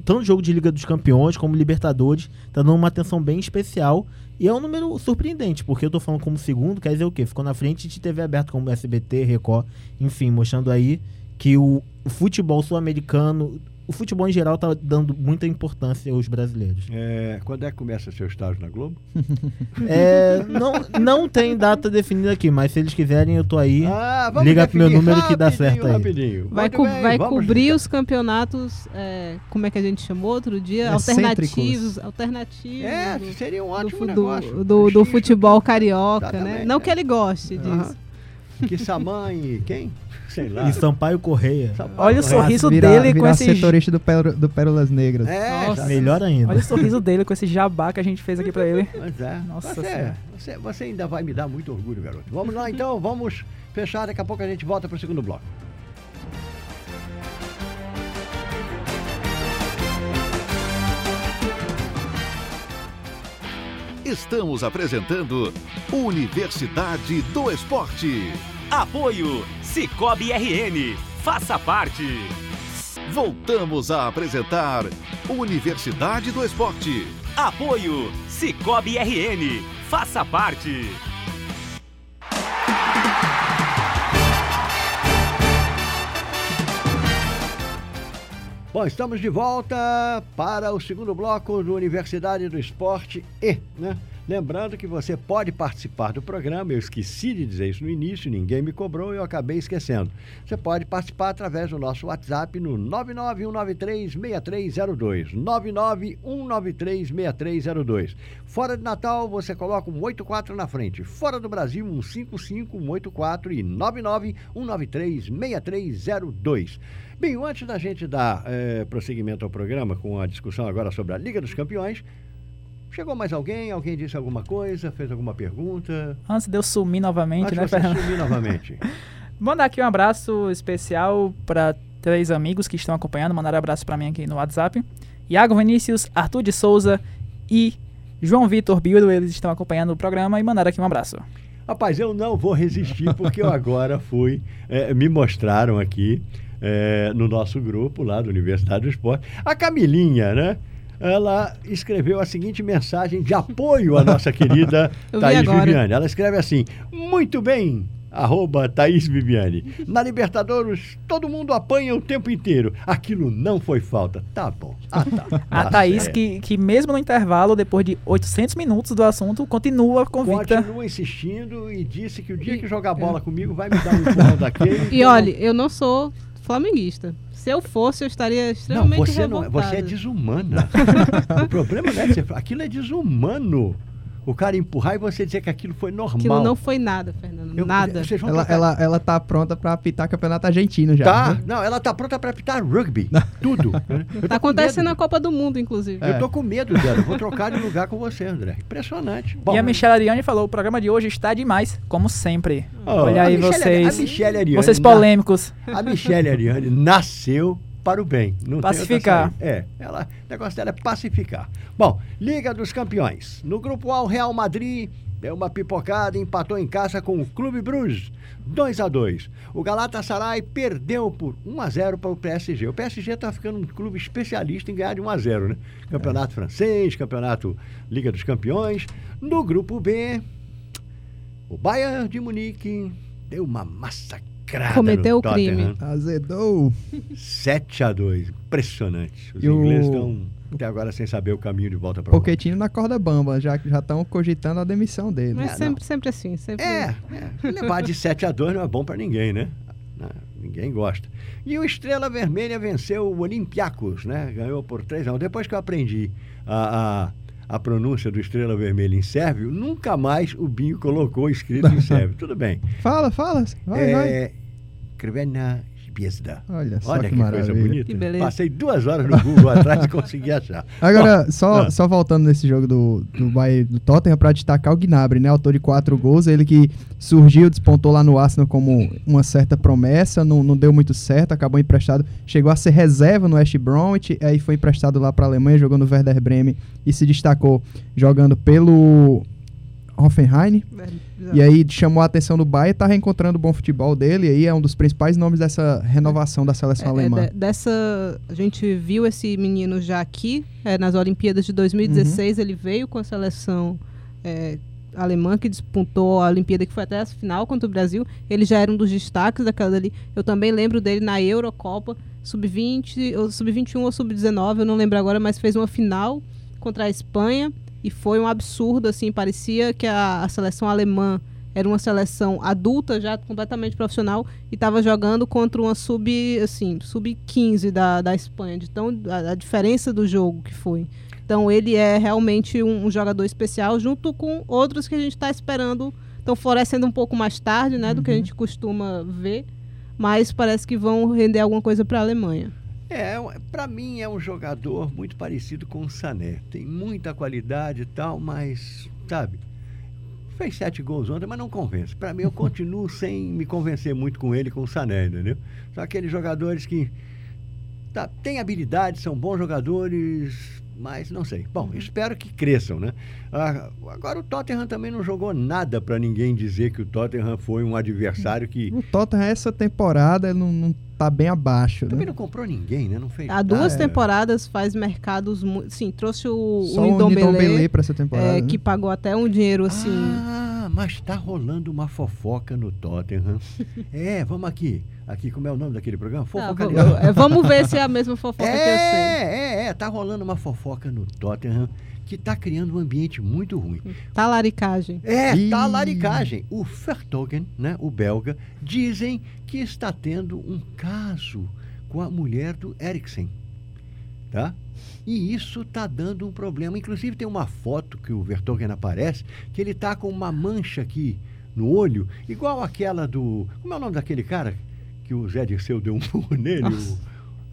tanto jogo de Liga dos Campeões como Libertadores, tá dando uma atenção bem especial. E é um número surpreendente, porque eu tô falando como segundo, quer dizer o quê? Ficou na frente de TV aberta como SBT, Record, enfim, mostrando aí que o, futebol sul-americano, o futebol em geral tá dando muita importância aos brasileiros. É, quando é que começa seu estágio na Globo? É, não, não tem data definida aqui, mas se eles quiserem eu tô aí. Ah, vamos Liga pro meu número que dá certo aí. Rapidinho. Vai, co- bem, vai cobrir os campeonatos, é, como é que a gente chamou outro dia? Excêntricos. Alternativos. Alternativos. É, do- seria um ótimo do- negócio. do- do futebol carioca, né? Exatamente, Não é. que ele goste disso. Aham. Que Samã e quem? Sei lá. E Sampaio Correia. Sampaio Olha o sorriso dele com esse. setorista do, Péro, do Pérolas Negras. É, Nossa, melhor ainda. Olha o sorriso dele com esse jabá que a gente fez aqui pra ele. Pois é. Nossa você, é, você, você ainda vai me dar muito orgulho, garoto. Vamos lá então, vamos fechar. Daqui a pouco a gente volta pro segundo bloco. Estamos apresentando Universidade do Esporte. Apoio Cicobi RN. Faça parte. Voltamos a apresentar Universidade do Esporte. Apoio Cicobi RN. Faça parte. Bom, estamos de volta para o segundo bloco do Universidade do Esporte E, né? Lembrando que você pode participar do programa, eu esqueci de dizer isso no início, ninguém me cobrou e eu acabei esquecendo. Você pode participar através do nosso WhatsApp no 991936302. 991936302. Fora de Natal, você coloca um 84 na frente. Fora do Brasil, um 55, um 84 e 991936302. Bem, antes da gente dar eh, prosseguimento ao programa com a discussão agora sobre a Liga dos Campeões, chegou mais alguém? Alguém disse alguma coisa? Fez alguma pergunta? Antes de eu sumir novamente, Antes né, Fernando? sumir novamente. Mandar aqui um abraço especial para três amigos que estão acompanhando. Mandar um abraço para mim aqui no WhatsApp. Iago Vinícius, Arthur de Souza e João Vitor Bildo. Eles estão acompanhando o programa e mandaram aqui um abraço. Rapaz, eu não vou resistir porque eu agora fui. eh, me mostraram aqui eh, no nosso grupo lá da Universidade do Esporte. A Camilinha, né? Ela escreveu a seguinte mensagem de apoio à nossa querida Thaís agora. Viviane. Ela escreve assim: Muito bem, arroba Thaís Viviane. Na Libertadores, todo mundo apanha o tempo inteiro. Aquilo não foi falta. Tá bom. Ah, tá. A Tá Thaís, que, que mesmo no intervalo, depois de 800 minutos do assunto, continua convicta. Continua insistindo e disse que o dia que jogar bola comigo vai me dar um empurrão daquele. que E eu olha, eu não sou flamenguista. Se eu fosse, eu estaria Não, extremamente você, não, é- revoltada. você é desumana. o problema não é que você, aquilo é desumano. O cara empurrar e você dizer que aquilo foi normal. Aquilo não foi nada, Fernando. Eu- nada. Ela, ela, ela tá pronta pra apitar campeonato argentino já. Tá, né? não, ela tá pronta pra apitar rugby. Tudo. Tá acontecendo na Copa do Mundo, inclusive. Eu tô com medo dela. Vou trocar de lugar com você, André. Impressionante. Bom, e a Michelle Ariane falou: o programa de hoje está demais, como sempre. ó, Olha aí Michele- vocês. A Michelle Ariane. Vocês na- polêmicos. A Michelle Ariane nasceu para o bem. Não Pacificar. É, ela, o negócio dela é pacificar. Bom, Liga dos Campeões. No grupo A, o Real Madrid deu uma pipocada e empatou em casa com o Clube Bruges. 2 a 2 O Galatasaray perdeu por 1 a 0 para o PSG. O PSG está ficando um clube especialista em ganhar de 1 a 0 né? Campeonato francês, campeonato Liga dos Campeões. No grupo B, o Bayern de Munique deu uma massacrada. Cometeu no o crime. Tottenham. Azedou. 7 a 2 Impressionante. Os E o- ingleses estão até agora sem saber o caminho de volta para Pochettino na corda bamba, já já estão cogitando a demissão dele. Mas É, sempre, sempre assim. Sempre... É, é. levar de 7 a 2 não é bom para ninguém, né? Ninguém gosta. E o Estrela Vermelha venceu o Olympiacos, né? Ganhou por 3 a 1 Depois que eu aprendi a, a, a pronúncia do Estrela Vermelha em sérvio, nunca mais o Binho colocou escrito em sérvio. Tudo bem. Fala, fala. Vai, vai. É, Crvena Zvezda. Olha só Olha que, que, coisa maravilha. bonita. Que beleza. Passei duas horas no Google atrás e consegui achar. Agora, Bom, só, ah. só voltando nesse jogo do, do, Bayern, do Tottenham, para destacar o Gnabry, né? Autor de quatro gols, ele que surgiu, despontou lá no Arsenal como uma certa promessa, não, não deu muito certo, acabou emprestado, chegou a ser reserva no West Bromwich, aí foi emprestado lá para a Alemanha, jogou no Werder Bremen e se destacou jogando pelo Hoffenheim. E aí chamou a atenção do Bayern, tá reencontrando o bom futebol dele, e aí é um dos principais nomes dessa renovação da seleção É, é, alemã. de- dessa, a gente viu esse menino já aqui, é, nas Olimpíadas de 2016, ele veio com a seleção é, alemã que disputou a Olimpíada, que foi até a final contra o Brasil. Ele já era um dos destaques daquela dali. Eu também lembro dele na Eurocopa, sub-20, ou sub-21 ou sub-19, eu não lembro agora, mas fez uma final contra a Espanha e foi um absurdo, assim, parecia que a, a seleção alemã era uma seleção adulta já completamente profissional e estava jogando contra uma sub assim sub 15 da, da Espanha de tão a, a diferença do jogo que foi. Então ele é realmente um, um jogador especial junto com outros que a gente está esperando estão florescendo um pouco mais tarde né do que a gente costuma ver mas parece que vão render alguma coisa para a Alemanha É, para mim é um jogador muito parecido com o Sané. Tem muita qualidade e tal, mas, sabe, fez sete gols ontem, mas não convence. Para mim, eu continuo sem me convencer muito com ele, com o Sané, entendeu? São aqueles jogadores que tá, têm habilidade, são bons jogadores, Mas não sei. Bom, espero que cresçam, né? Ah, agora o Tottenham também não jogou nada para ninguém dizer que o Tottenham foi um adversário que O Tottenham, essa temporada, não, não tá bem abaixo, também né? não comprou ninguém, né? Não fez Há duas nada. temporadas faz mercados. Sim, trouxe o, Só o Ndombele, pra essa temporada. é, né? que pagou até um dinheiro assim. Ah, mas tá rolando uma fofoca no Tottenham. é, vamos aqui. Aqui, como é o nome daquele programa? Ah, Fofoca Legal. é, vamos ver se é a mesma fofoca que eu sei. É, é, é. Tá rolando uma fofoca no Tottenham que tá criando um ambiente muito ruim. Talaricagem. É, Ih. tá laricagem. O Vertogen, né, o belga, dizem que está tendo um caso com a mulher do Eriksen. Tá? E isso tá dando um problema. Inclusive tem uma foto que o Vertogen aparece, que ele tá com uma mancha aqui no olho, igual aquela do. Como é o nome daquele cara que o Zé Dirceu deu um burro nele? O-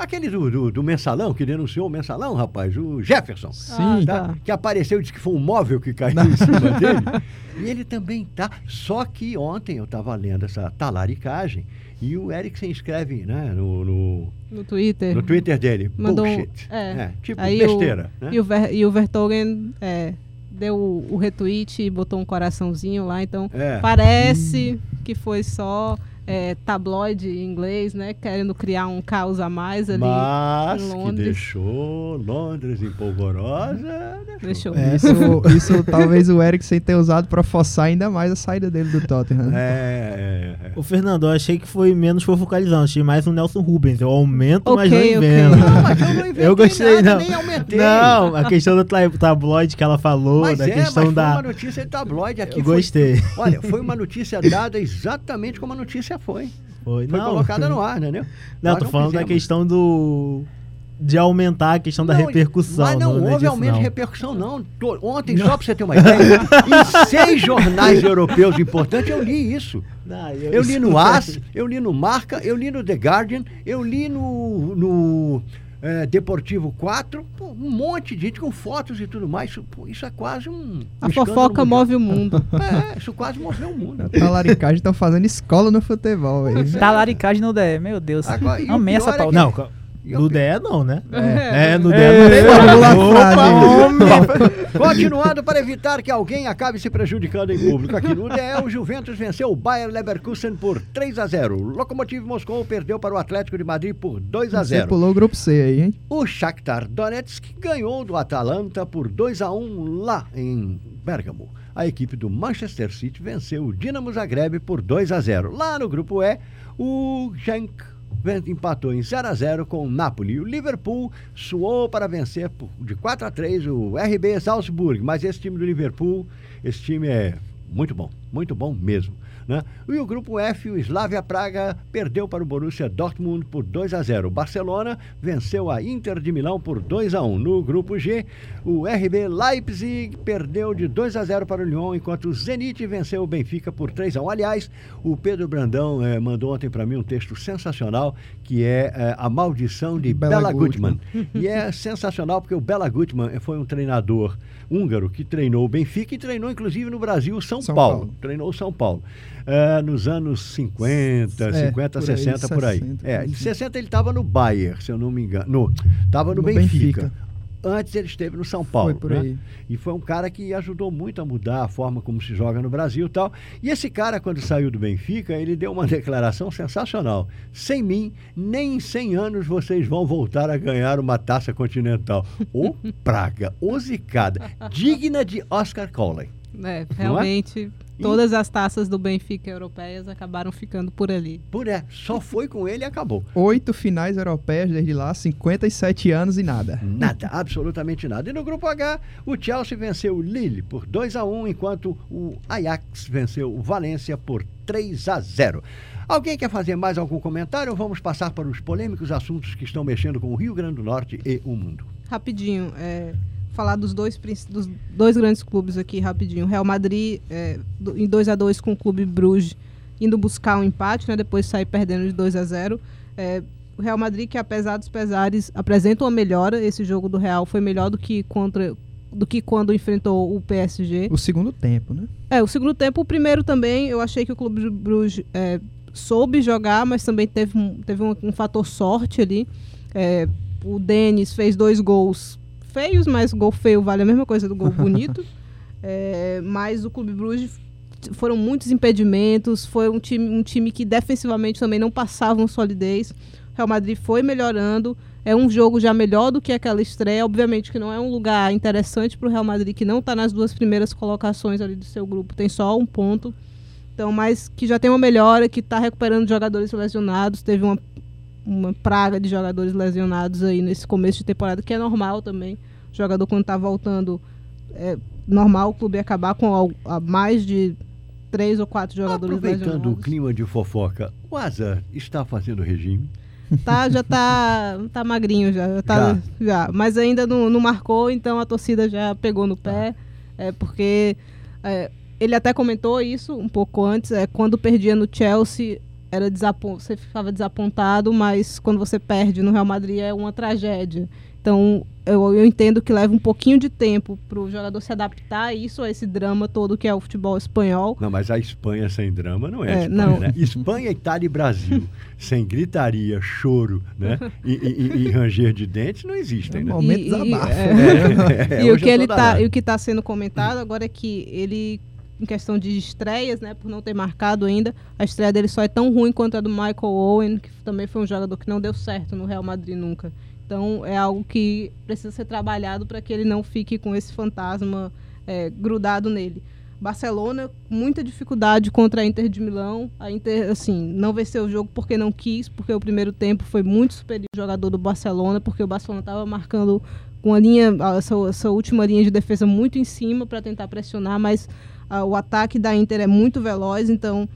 aquele do, do, do mensalão, que denunciou o mensalão, rapaz, o Jefferson Sim. Ah, tá? tá. que apareceu e disse que foi um móvel que caiu em cima dele. E ele também tá. Só que ontem eu estava lendo essa talaricagem e o Eriksen escreve né, no, no, No Twitter. no Twitter dele: Mandou bullshit. é. tipo Aí o- besteira. né? E o, Ver, e o Vertogen é, deu o, o retweet e botou um coraçãozinho lá. Então, É. parece que foi só é, tabloide em inglês, né? Querendo criar um caos a mais ali. Mas em que Londres. deixou Londres em polvorosa. Deixou. É, isso, isso talvez o Eriksen tenha usado pra forçar ainda mais a saída dele do Tottenham. né? É, é, é. Ô, Fernando, eu achei que foi menos fofocalizante. Achei mais um Nelson Rubens. Eu aumento, mas não invento. Não, mas eu não inventei Eu gostei, nada, não. nem aumentei. Não, a questão do tabloide que ela falou, Mas da é, questão mas foi da. uma notícia de tabloide aqui. Eu foi- gostei. olha, foi uma notícia dada exatamente como a notícia foi. Foi, Foi colocada no ar, né? Não, Nós tô falando da questão do. De aumentar a questão da Não, repercussão. Mas não, é houve aumento não. de repercussão, não. Tô- Ontem, só para você ter uma ideia, em seis jornais europeus importantes, eu li isso. Não, Eu li no AS, eu li no Marca, eu li no The Guardian, eu li no, no eh, Deportivo 4, pô, um monte de gente com fotos e tudo mais. Isso, pô, isso é quase um. A um fofoca move o mundo. É, isso quase moveu o mundo. A talaricagem estão fazendo escola no futebol. É. Talaricagem no DE, meu Deus. Agora, Amei essa é pauta. que- Não, no DE não, né? É. É, no DE É, não tem. frase. Continuando para evitar que alguém acabe se prejudicando em público. Aqui no DE, o Juventus venceu o Bayer Leverkusen por 3 a 0. O Lokomotiv Moscou perdeu para o Atlético de Madrid por 2 a Você 0. pulou o grupo C aí, hein? O Shakhtar Donetsk ganhou do Atalanta por 2 a 1 lá em Bergamo. A equipe do Manchester City venceu o Dinamo Zagreb por 2 a 0. Lá no grupo E, o Genk empatou em 0 a 0 com o Napoli. O Liverpool suou para vencer de 4 a 3 o RB Salzburg, mas esse time do Liverpool, esse time é muito bom, muito bom mesmo. Né? E o grupo F, o Slavia Praga perdeu para o Borussia Dortmund por 2 a 0. O Barcelona venceu a Inter de Milão por 2 a 1. No grupo G, o RB Leipzig perdeu de 2 a 0 para o Lyon, enquanto o Zenit venceu o Benfica por 3 a 1. Aliás, o Pedro Brandão eh, mandou ontem para mim um texto sensacional que é eh, A Maldição de Bela Bela, Gutmann. Gutmann. e é sensacional porque o Bela Gutmann foi um treinador húngaro que treinou o Benfica e treinou inclusive no Brasil o São, São Paulo. Paulo. Treinou o São Paulo. Eh, nos anos 50, É, 50, por aí, 60, por aí. 60, É, em aí. 60 ele estava no Bayern, se eu não me engano. No, estava no, No Benfica. Benfica. Antes ele esteve no São Paulo. Foi por né? aí. E foi um cara que ajudou muito a mudar a forma como se joga no Brasil e tal. E esse cara, quando saiu do Benfica, ele deu uma declaração sensacional. Sem mim, nem em 100 anos vocês vão voltar a ganhar uma taça continental. Ô praga, ô zicada, digna de Oscar Coley. É, realmente, todas as taças do Benfica europeias acabaram ficando por ali. Por é, só foi com ele e acabou. Oito finais europeias desde lá, 57 anos e nada. Nada, absolutamente nada. E no grupo H, o Chelsea venceu o Lille por 2 a 1 enquanto o Ajax venceu o Valência por 3 a 0. Alguém quer fazer mais algum comentário ou vamos passar para os polêmicos assuntos que estão mexendo com o Rio Grande do Norte e o mundo? Rapidinho, é, falar dos dois, dos dois grandes clubes aqui, rapidinho. Real Madrid é, em 2 a 2 com o Clube Bruges, indo buscar um empate, né, depois sair perdendo de 2 a 0 É, O Real Madrid, que apesar dos pesares, apresenta uma melhora. Esse jogo do Real foi melhor do que, contra, do que quando enfrentou o PSG. O segundo tempo, né? É, o segundo tempo, o primeiro também, eu achei que o Clube Bruges é, soube jogar, mas também teve um, teve um, um fator sorte ali. É, o Denis fez dois gols feios, mas gol feio vale a mesma coisa do gol bonito. É, mas o Clube Bruges foram muitos impedimentos, foi um time, um time que defensivamente também não passava solidez. O Real Madrid foi melhorando. É um jogo já melhor do que aquela estreia. Obviamente que não é um lugar interessante para o Real Madrid, que não está nas duas primeiras colocações ali do seu grupo, tem só um ponto. Então, mas que já tem uma melhora, que está recuperando jogadores lesionados. Teve uma, uma praga de jogadores lesionados aí nesse começo de temporada, que é normal também. O jogador, quando está voltando, é normal o clube acabar com mais de três ou quatro jogadores Aproveitando o lesionados. clima de fofoca, o Azar está fazendo regime? Tá, já tá, tá magrinho já, já tá, já. Mas ainda não, não marcou, então a torcida já pegou no pé, é porque é, ele até comentou isso um pouco antes, é quando perdia no Chelsea era desapon você ficava desapontado, mas quando você perde no Real Madrid é uma tragédia. Então, eu, eu entendo que leva um pouquinho de tempo para o jogador se adaptar a isso, a esse drama todo que é o futebol espanhol. Não, mas a Espanha sem drama não é, É, Espanha, não. né? Espanha, Itália e Brasil, sem gritaria, choro, né? E, e- e- e ranger de dentes não existem, né? Momento E- e- desabafo. é. É, e o que ele tá, danado. e o que está sendo comentado agora é que ele, em questão de estreias, né, por não ter marcado ainda, a estreia dele só é tão ruim quanto a do Michael Owen, que também foi um jogador que não deu certo no Real Madrid nunca. Então é algo que precisa ser trabalhado para que ele não fique com esse fantasma é, grudado nele. Barcelona, muita dificuldade contra a Inter de Milão. A Inter, assim, não venceu o jogo porque não quis, porque o primeiro tempo foi muito superior ao jogador do Barcelona, porque o Barcelona estava marcando com a linha, a- essa, última linha de defesa muito em cima para tentar pressionar, mas ah, o ataque da Inter é muito veloz, então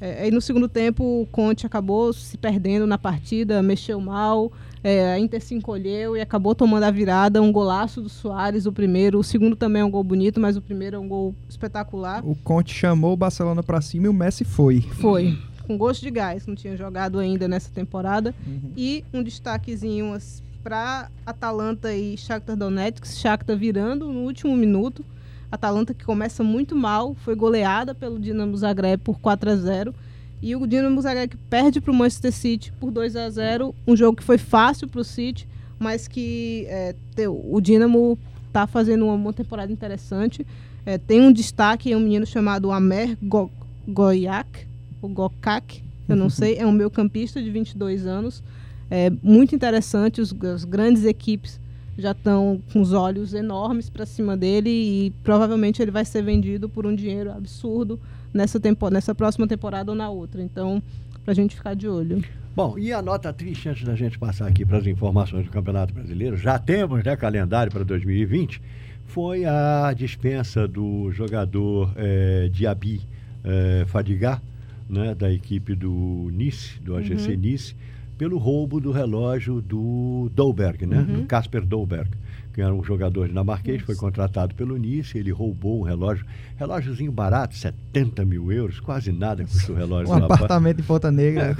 é, aí no segundo tempo o Conte acabou se perdendo na partida, mexeu mal, é, a Inter se encolheu e acabou tomando a virada, um golaço do Soares, o primeiro, o segundo também é um gol bonito, mas o primeiro é um gol espetacular. O Conte chamou o Barcelona pra cima e o Messi foi. Foi. Com gosto de gás, não tinha jogado ainda nessa temporada. Uhum. E um destaquezinho para Atalanta e Shakhtar Donetsk. Shakhtar virando no último minuto. Atalanta que começa muito mal, foi goleada pelo Dinamo Zagreb por 4 a 0 e o Dinamo Zagreb que perde para o Manchester City por 2 a 0 um jogo que foi fácil para o City, mas que é, o Dinamo está fazendo uma, uma temporada interessante. É, tem um destaque, é um menino chamado Amer Go Goyak, o Gokak, eu não sei, é um meio campista de 22 anos. É muito interessante, os, as grandes equipes já estão com os olhos enormes para cima dele e provavelmente ele vai ser vendido por um dinheiro absurdo nessa, tempo, nessa próxima temporada ou na outra. Então, para a gente ficar de olho. Bom, e a nota triste antes da gente passar aqui para as informações do Campeonato Brasileiro, já temos né, calendário para 2020, foi a dispensa do jogador eh, Diaby eh, Fadiga, né, da equipe do Nice, do AGC Nice, pelo roubo do relógio do Dolberg, né, do Casper Dolberg, que era um jogador dinamarquês, foi contratado pelo Nice, ele roubou um relógio, relógiozinho barato, 70 mil euros, quase nada custa o relógio Um apartamento em Ponta Negra.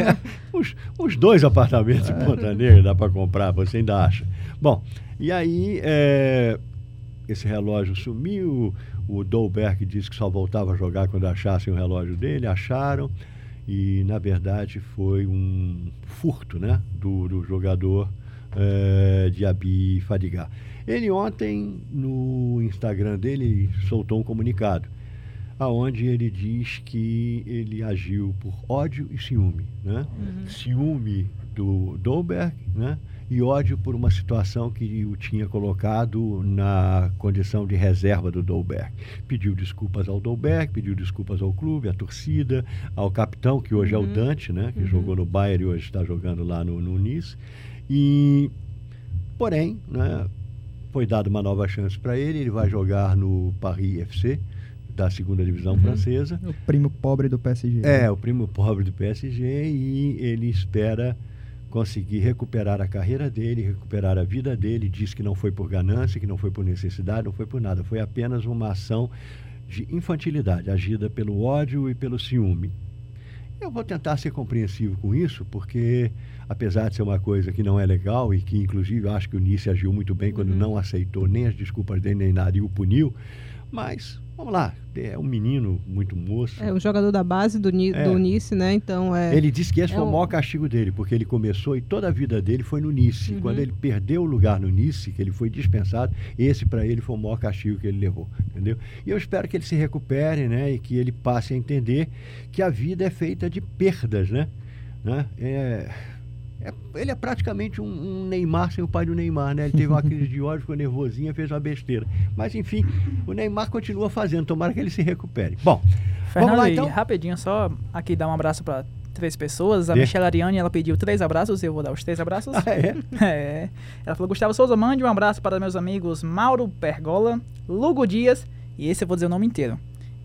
Os, os dois apartamentos em Ponta Negra dá para comprar, você ainda acha. Bom, e aí é, esse relógio sumiu, o Dolberg disse que só voltava a jogar quando achassem o relógio dele, acharam, e na verdade foi um furto né, do, do jogador é, Diaby Fadiga. Ele ontem, no Instagram dele, soltou um comunicado aonde ele diz que ele agiu por ódio e ciúme, né? Ciúme do Dolberg, né? E ódio por uma situação que o tinha colocado na condição de reserva do Dolberg. Pediu desculpas ao Dolberg, pediu desculpas ao clube, à torcida, ao capitão, que hoje é o Dante, né? Que jogou no Bayern e hoje está jogando lá no, no Nice. E, porém, né? Foi dada uma nova chance para ele, ele vai jogar no Paris FC, da segunda divisão francesa. o primo pobre do PSG. É, o primo pobre do PSG e ele espera conseguir recuperar a carreira dele, recuperar a vida dele. Diz que não foi por ganância, que não foi por necessidade, não foi por nada. Foi apenas uma ação de infantilidade, agida pelo ódio e pelo ciúme. Eu vou tentar ser compreensivo com isso, porque apesar de ser uma coisa que não é legal e que inclusive eu acho que o Nice agiu muito bem quando não aceitou nem as desculpas dele nem nada e o puniu, mas vamos lá, é um menino muito moço. É um jogador da base do, Ni- É. do Nice, né? Então é. Ele disse que esse É foi o maior castigo dele, porque ele começou e toda a vida dele foi no Nice. Uhum. Quando ele perdeu o lugar no Nice, que ele foi dispensado, esse para ele foi o maior castigo que ele levou, entendeu? E eu espero que ele se recupere, né, e que ele passe a entender que a vida é feita de perdas, né? né? É, é- ele é praticamente um, um Neymar sem o pai do Neymar, né? Ele teve uma crise de ódio, ficou nervosinho, fez uma besteira. Mas enfim, o Neymar continua fazendo, tomara que ele se recupere. Bom, Fernando, vamos lá então. rapidinho, só aqui dar um abraço pra três pessoas. A Dê. Michelle Ariane, ela pediu três abraços, eu vou dar os três abraços. Ah, é? É. Ela falou, Gustavo Souza, mande um abraço para meus amigos Mauro Pergola, Lugo Dias, e esse eu vou dizer o nome inteiro.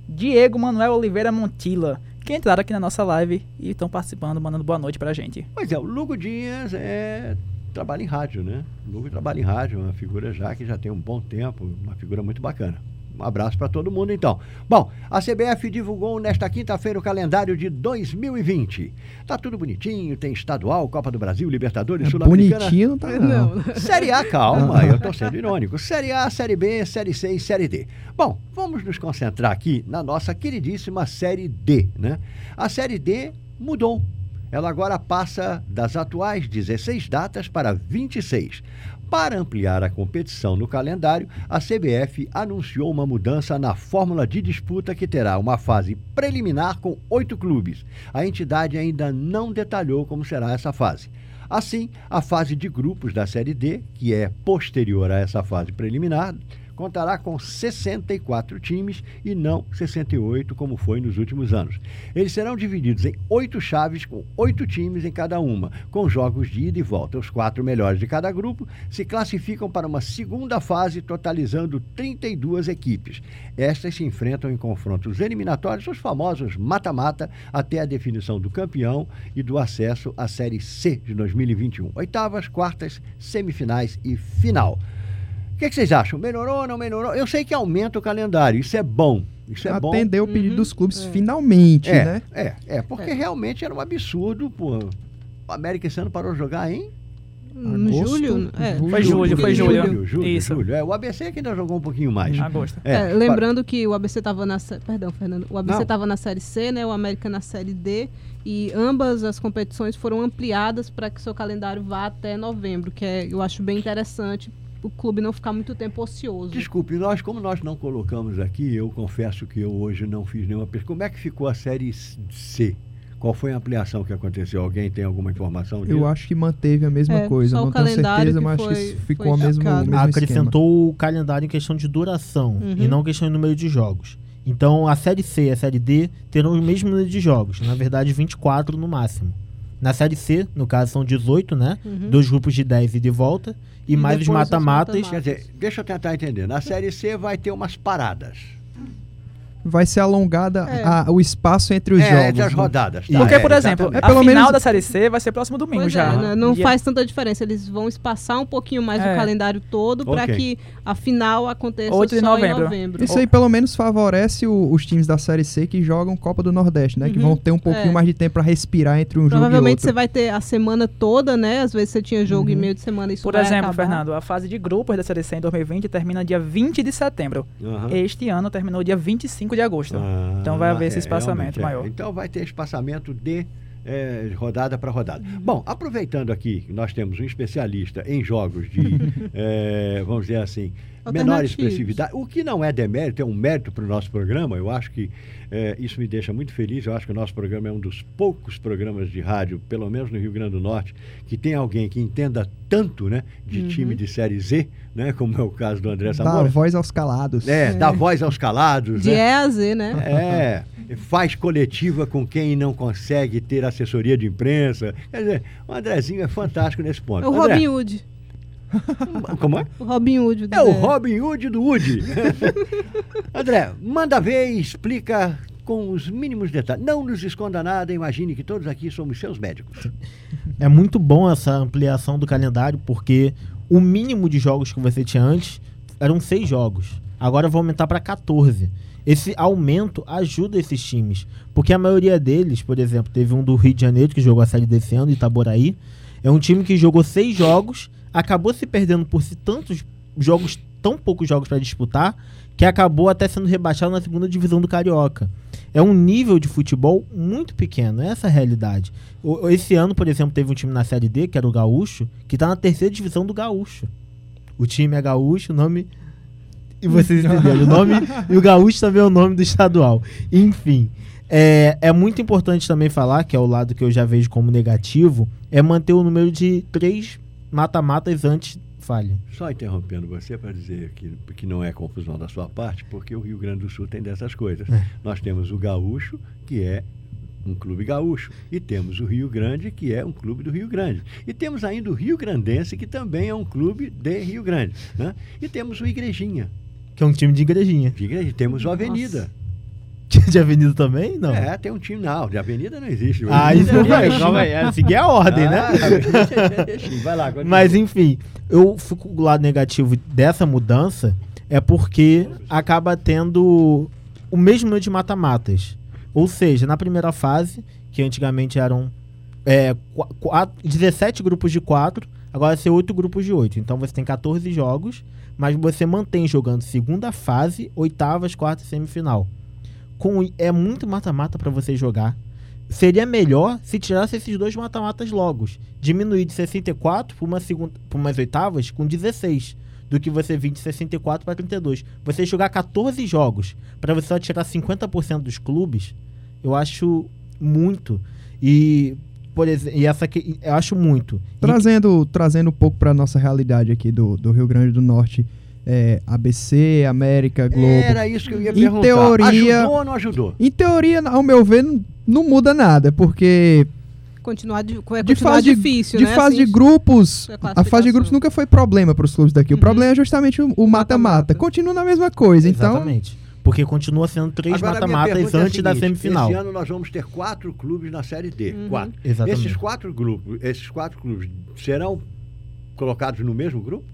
Diego Manuel Oliveira Montila, que entraram aqui na nossa live e estão participando, mandando boa noite pra gente. Pois é, o Lugo Dias é, trabalha em rádio, né? O Lugo trabalha em rádio, uma figura já que já tem um bom tempo, uma figura muito bacana. Um abraço para todo mundo, então. Bom, a CBF divulgou nesta quinta-feira o calendário de 2020. Tá tudo bonitinho, tem estadual, Copa do Brasil, Libertadores, É Sul-Americana. bonitinho, não tá não. Não. Série A, calma, eu tô sendo irônico. Série A, Série B, Série C e Série D. Bom, vamos nos concentrar aqui na nossa queridíssima Série D, né? A Série D mudou. Ela agora passa das atuais 16 datas para 26. Para ampliar a competição no calendário, a CBF anunciou uma mudança na fórmula de disputa que terá uma fase preliminar com oito clubes. A entidade ainda não detalhou como será essa fase. Assim, a fase de grupos da Série D, que é posterior a essa fase preliminar, contará com 64 times e não 68, como foi nos últimos anos. Eles serão divididos em oito chaves, com oito times em cada uma, com jogos de ida e volta. Os quatro melhores de cada grupo se classificam para uma segunda fase, totalizando 32 equipes. Estas se enfrentam em confrontos eliminatórios, os famosos mata-mata, até a definição do campeão e do acesso à Série C de 2021. Oitavas, quartas, semifinais e final. O que, que vocês acham? Melhorou ou não melhorou? Eu sei que aumenta o calendário, isso é bom. Isso é bom. Atendeu o pedido Uhum, dos clubes é. finalmente, É, né? é, é, porque É. realmente era um absurdo, pô. O América esse ano parou de jogar em No julho? É. julho. Foi julho, foi julho. julho. Julho, Isso. julho. É, o ABC que ainda jogou um pouquinho mais. Agosto. É, É, lembrando que o ABC estava na sé- perdão, Fernando, o ABC estava na série C, né, o América na série D e ambas as competições foram ampliadas para que seu calendário vá até novembro, que é, eu acho bem interessante o clube não ficar muito tempo ocioso. Desculpe, nós, como nós não colocamos aqui, eu confesso que eu hoje não fiz nenhuma pergunta. Como é que ficou a série C? Qual foi a ampliação que aconteceu? Alguém tem alguma informação disso? Eu acho que manteve a mesma É, coisa. Não tenho certeza, mas foi- acho que ficou a o mesmo Acrescentou o calendário em questão de duração Uhum. e não questão de número de jogos. Então a série C e a série D terão o mesmo número de jogos, na verdade 24 no máximo. Na série C, no caso, são 18, né? Uhum. Dois grupos de 10 e de volta. E, E mais os mata-matas. mata-matas. Quer dizer, deixa eu tentar entender. Na série C vai ter umas paradas. Vai ser alongada É. a- o espaço entre os é, jogos. entre as né? rodadas. tá? Porque, É, por exemplo, exatamente. É a pelo final menos- da Série C vai ser próximo domingo Pois já. é, né, não Dia- faz tanta diferença. Eles vão espaçar um pouquinho mais É. o calendário todo para Ok. que a final aconteça 8 de só novembro. em novembro. Isso aí pelo menos favorece o- os times da Série C que jogam Copa do Nordeste, né? Que Uhum. vão ter um pouquinho É. mais de tempo pra respirar entre um jogo e Provavelmente você outro. vai ter a semana toda, né? Às vezes você tinha jogo em Uhum. meio de semana e isso Por vai exemplo, acabar. Fernando, a fase de grupos da Série C em 2020 termina dia 20 de setembro. Aham. Este ano terminou dia 25 de agosto. Ah, Então vai haver esse é, espaçamento realmente, é. maior. Então vai ter espaçamento de é, rodada para rodada. Uhum. Bom, aproveitando aqui, nós temos um especialista em jogos de, é, vamos dizer assim, menor expressividade, o que não é demérito, é um mérito para o nosso programa. Eu acho que é, isso me deixa muito feliz. Eu acho que o nosso programa é um dos poucos programas de rádio, pelo menos no Rio Grande do Norte, que tem alguém que entenda tanto né, de Uhum. time de Série Z, né, como é o caso do André Dá Samora. voz aos calados. É, dá voz aos calados. De né? E a Z, né? É, faz coletiva com quem não consegue ter assessoria de imprensa. Quer dizer, o Andrezinho é fantástico nesse ponto. É o André, Robin Hood. Como é? O Robin Hood. do É o. Robin Hood do Wood. André, manda ver e explica com os mínimos detalhes. Não nos esconda nada, imagine que todos aqui somos seus médicos. É muito bom essa ampliação do calendário, porque o mínimo de jogos que você tinha antes eram seis jogos. Agora vai aumentar para 14. Esse aumento ajuda esses times, porque a maioria deles, por exemplo, teve um do Rio de Janeiro que jogou a série desse ano, Itaboraí. É um time que jogou seis jogos, acabou se perdendo por si tantos jogos, tão poucos jogos para disputar, que acabou até sendo rebaixado na segunda divisão do Carioca. É um nível de futebol muito pequeno, essa é a realidade. Esse ano, por exemplo, teve um time na Série D, que era o Gaúcho, que está na terceira divisão do Gaúcho. O time é Gaúcho, o nome. E vocês entenderam, o nome. E o Gaúcho também é o nome do estadual. Enfim. É, é muito importante também falar, que é o lado que eu já vejo como negativo, é manter o número de três mata-matas antes. Falha. Só interrompendo você para dizer que, que não é confusão da sua parte, porque o Rio Grande do Sul tem dessas coisas. Nós temos o Gaúcho, que é um clube gaúcho, e temos o Rio Grande, que é um clube do Rio Grande. E temos ainda o Rio Grandense, que também é um clube de Rio Grande. Né? E temos o Igrejinha. Que é um time de igrejinha. De Igreja, temos o Avenida. De avenida também? Não. É, tem um time. Não, de Avenida não existe. Ah, isso não é vai. Calma aí. É seguir a ordem, né? Ah, é Erechim. Vai lá, continua. Mas enfim, eu fico do lado negativo dessa mudança é porque acaba tendo o mesmo número de mata-matas. Ou seja, na primeira fase, que antigamente eram é, qua- quatro- 17 grupos de 4, agora vai ser 8 grupos de 8. Então você tem 14 jogos, mas você mantém jogando segunda fase, oitavas, quartas e semifinal. Com, é muito mata-mata para você jogar. Seria melhor se tirasse esses dois mata-matas logo. Diminuir de 64 para uma segunda, para umas oitavas com 16, do que você vir de 64 para 32. Você jogar 14 jogos para você só tirar 50% dos clubes, eu acho muito. E por exemplo, e essa aqui, eu acho muito. E- Trazendo, trazendo um pouco para nossa realidade aqui do, do Rio Grande do Norte, é, ABC, América, Globo. Era isso que eu ia Em perguntar. teoria- Ajudou ou não ajudou? Em teoria, ao meu ver, não, não muda nada, porque Continuar de, de continuar fase de, difícil, de né? fase assim, de grupos, a a classificação. fase de grupos nunca foi problema para os clubes daqui. O Uhum. problema é justamente o o mata-mata. Continua na mesma coisa. Então, Exatamente. Porque continua sendo três a mata-matas é a antes da seguinte, semifinal. Esse ano nós vamos ter quatro clubes na Série D. Uhum. Quatro. Exatamente. Esses quatro grupos, esses quatro clubes serão colocados no mesmo grupo?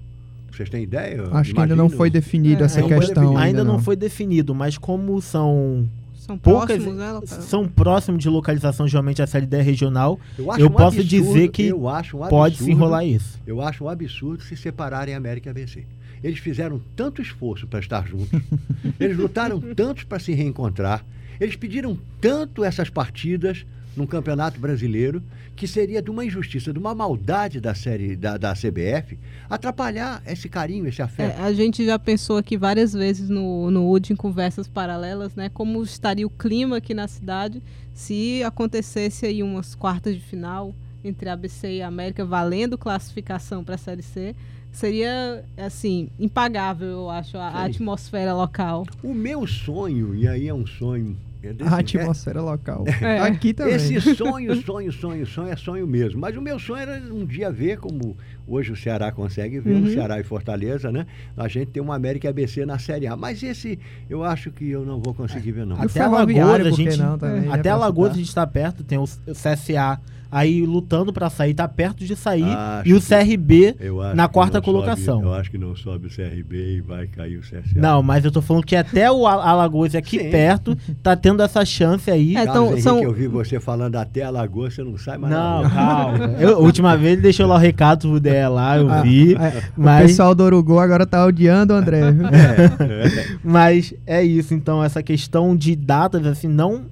Vocês têm ideia? acho que ainda não Imagino. foi definida É, essa questão. definido. Ainda não não foi definido, mas como são São poucas, próximos, né? São próximos de localização, geralmente a série D é regional, Eu, acho eu um posso absurdo- dizer que eu acho um pode se absurdo- enrolar isso. Eu acho um absurdo se separarem América e ABC. Eles fizeram tanto esforço para estar juntos, eles lutaram tanto para se reencontrar, eles pediram tanto essas partidas num campeonato brasileiro, que seria de uma injustiça, de uma maldade da série da, da CBF, atrapalhar esse carinho, esse afeto. É, a gente já pensou aqui várias vezes no, no UD em conversas paralelas, né? Como estaria o clima aqui na cidade se acontecesse aí umas quartas de final entre ABC e América valendo classificação para a Série C. Seria, assim, impagável, eu acho, a, a atmosfera local. O meu sonho, e aí é um sonho. É A atmosfera local. É. Aqui também. Esse sonho, sonho, sonho, sonho é sonho mesmo. Mas o meu sonho era um dia ver como hoje o Ceará consegue ver, Uhum. o Ceará e Fortaleza, né? A gente tem uma América ABC na Série A. Mas esse eu acho que eu não vou conseguir ver, não. Até Ferroviário, Alagoas a gente- não, também, já Até pra Alagoas a gente está perto, tem o o CSA aí lutando para sair, tá perto de sair, Acho e o CRB na quarta não sobe- colocação. eu acho que não sobe o CRB e vai cair o CSA. Não, mas eu tô falando que até o Al- Alagoas aqui Sim. perto tá tendo essa chance aí. É, Carlos então, Henrique, são- eu vi você falando até Alagoas, você não sai mais Não, nada. calma. Eu, a última vez ele deixou lá o recado pro DE lá, eu Ah, vi. é, O mas- pessoal do Urugu agora tá odiando o André, viu? Mas é isso, então essa questão de datas, assim, não.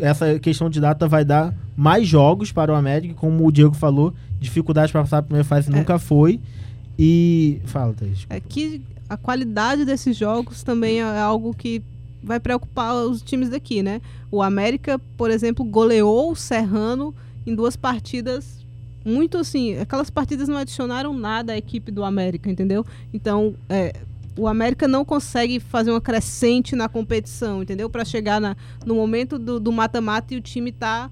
Essa questão de data vai dar mais jogos para o América, como o Diego falou, dificuldade para passar a primeira fase É. nunca foi. E. Fala, Thaís. É que a qualidade desses jogos também é algo que vai preocupar os times daqui, né? O América, por exemplo, goleou o Serrano em duas partidas muito assim. Aquelas partidas não adicionaram nada à equipe do América, entendeu? Então, é, o América não consegue fazer uma crescente na competição, entendeu? Para chegar na- no momento do mata-mata e o time tá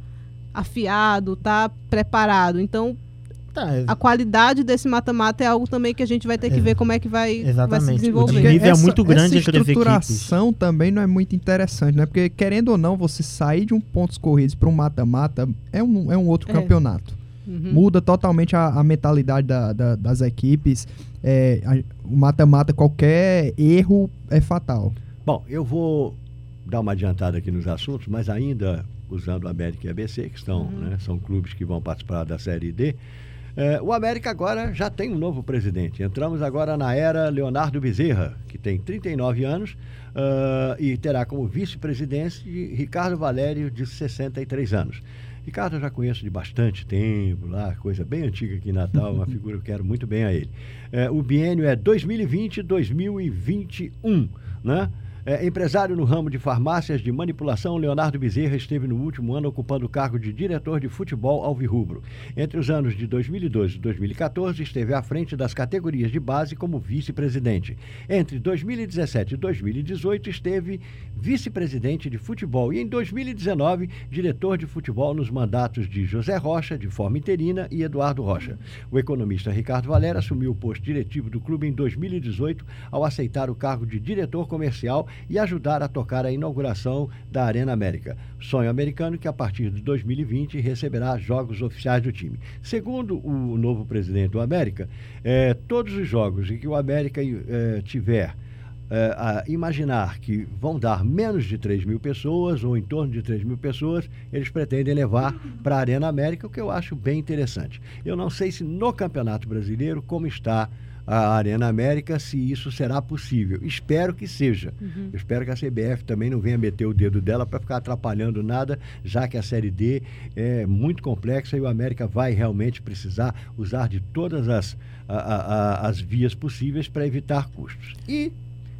afiado, tá preparado. Então, Tá, a qualidade desse mata-mata é algo também que a gente vai ter que Exa- ver como é que vai, vai se Exatamente. O desenvolver. nível é muito grande essa entre as estruturação também não é muito interessante, né? Porque, querendo ou não, você sair de um pontos corridos para um mata-mata é um, é um outro É. campeonato. Uhum. Muda totalmente a, a mentalidade da- da- das equipes. É, a- o mata-mata, qualquer erro é fatal. Bom, eu vou dar uma adiantada aqui nos assuntos, mas ainda usando a América e a ABC, que estão, Uhum. né, são clubes que vão participar da Série D. É, o América agora já tem um novo presidente. Entramos agora na era Leonardo Bezerra, que tem 39 anos, ah, e terá como vice-presidente Ricardo Valério, de 63 anos. Ricardo eu já conheço de bastante tempo, lá, coisa bem antiga aqui em Natal, uma figura que eu quero muito bem a ele. É, o biênio é 2020-2021, né? É, empresário no ramo de farmácias de manipulação, Leonardo Bezerra esteve no último ano ocupando o cargo de diretor de futebol alvirrubro. Entre os anos de 2012 e 2014, esteve à frente das categorias de base como vice-presidente. Entre 2017 e 2018, esteve vice-presidente de futebol e em 2019, diretor de futebol nos mandatos de José Rocha, de forma interina, e Eduardo Rocha. O economista Ricardo Valera assumiu o posto diretivo do clube em 2018 ao aceitar o cargo de diretor comercial e ajudar a tocar a inauguração da Arena América. Sonho americano que a partir de 2020 receberá jogos oficiais do time. Segundo o novo presidente do América, eh, todos os jogos em que o América eh, tiver eh, a imaginar que vão dar menos de 3 mil pessoas ou em torno de 3 mil pessoas, eles pretendem levar para a Arena América, o que eu acho bem interessante. Eu não sei se no Campeonato Brasileiro como está a Arena América, se isso será possível. Espero que seja. Uhum. Espero que a CBF também não venha meter o dedo dela para ficar atrapalhando nada, já que a Série D é muito complexa e o América vai realmente precisar usar de todas as, a- a- a- as vias possíveis para evitar custos. E,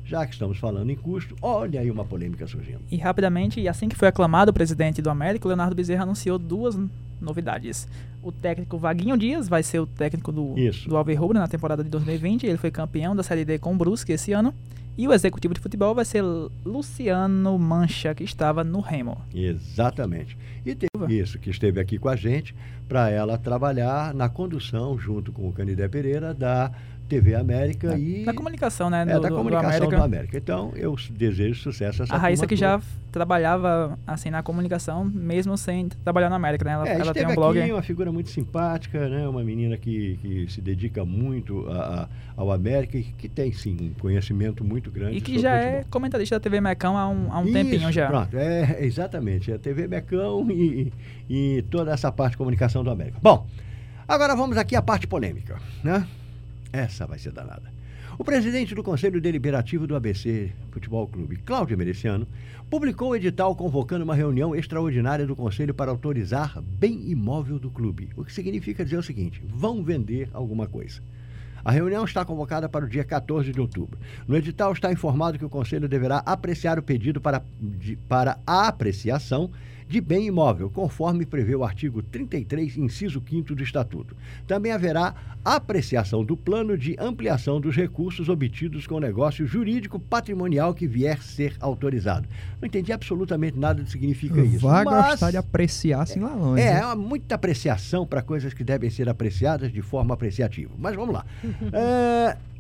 já que estamos falando em custo, olha aí uma polêmica surgindo. E rapidamente, e assim que foi aclamado o presidente do América, Leonardo Bezerra anunciou duas novidades. O técnico Vaguinho Dias vai ser o técnico do, Isso. do Alvirrubro na temporada de 2020. Ele foi campeão da Série D com o Brusque esse ano. E o executivo de futebol vai ser Luciano Mancha, que estava no Remo. Exatamente. E teve isso, que esteve aqui com a gente para ela trabalhar na condução, junto com o Canidé Pereira, da TV América e. Da comunicação, né? É, do, da do- do comunicação América. do América. Então, eu desejo sucesso a essa A Raíssa que já toda. f- trabalhava assim na comunicação, mesmo sem trabalhar na América, né? Ela, É, ela tem um blog. aqui, uma figura muito simpática, né? Uma menina que, que se dedica muito a- a- ao América e que tem, sim, um conhecimento muito grande E que já é comentarista da TV Mecão há um, há um Isso, tempinho já. Pronto, é exatamente. É a TV Mecão e, e toda essa parte de comunicação do América. Bom, agora vamos aqui à parte polêmica, né? Essa vai ser danada. O presidente do Conselho Deliberativo do ABC Futebol Clube, Cláudio Mereciano, publicou o edital convocando uma reunião extraordinária do Conselho para autorizar bem imóvel do clube. O que significa dizer o seguinte: vão vender alguma coisa. A reunião está convocada para o dia 14 de outubro. No edital está informado que o Conselho deverá apreciar o pedido para, de- para a apreciação de bem imóvel, conforme prevê o artigo 33, inciso 5 do Estatuto. Também haverá apreciação do plano de ampliação dos recursos obtidos com o negócio jurídico patrimonial que vier ser autorizado. Não entendi absolutamente nada do que significa isso. Vai mas- gostar de apreciar assim lá longe. é, né? há muita apreciação para coisas que devem ser apreciadas de forma apreciativa. Mas vamos lá. É,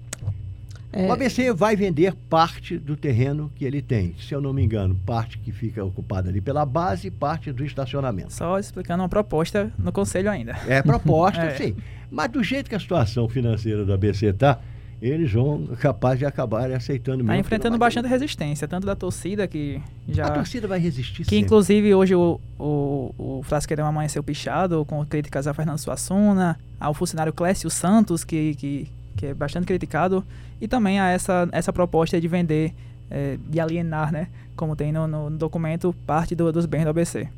É, O ABC vai vender parte do terreno que ele tem. Se eu não me engano, parte que fica ocupada ali pela base e parte do estacionamento. Só explicando uma proposta no conselho ainda. É proposta, É. sim. Mas do jeito que a situação financeira do ABC está, eles vão capaz de acabarem aceitando mesmo. Tá porque enfrentando não vai bastante resistência, tanto da torcida que já. A torcida vai resistir Que sempre. inclusive hoje o, o, o Frasqueirão amanheceu pichado com críticas a Fernando Suassuna, ao funcionário Clécio Santos, que, que, que é bastante criticado, e também a essa, essa proposta de vender, eh, de alienar, né? Como tem no, no documento, parte do- dos bens do ABC.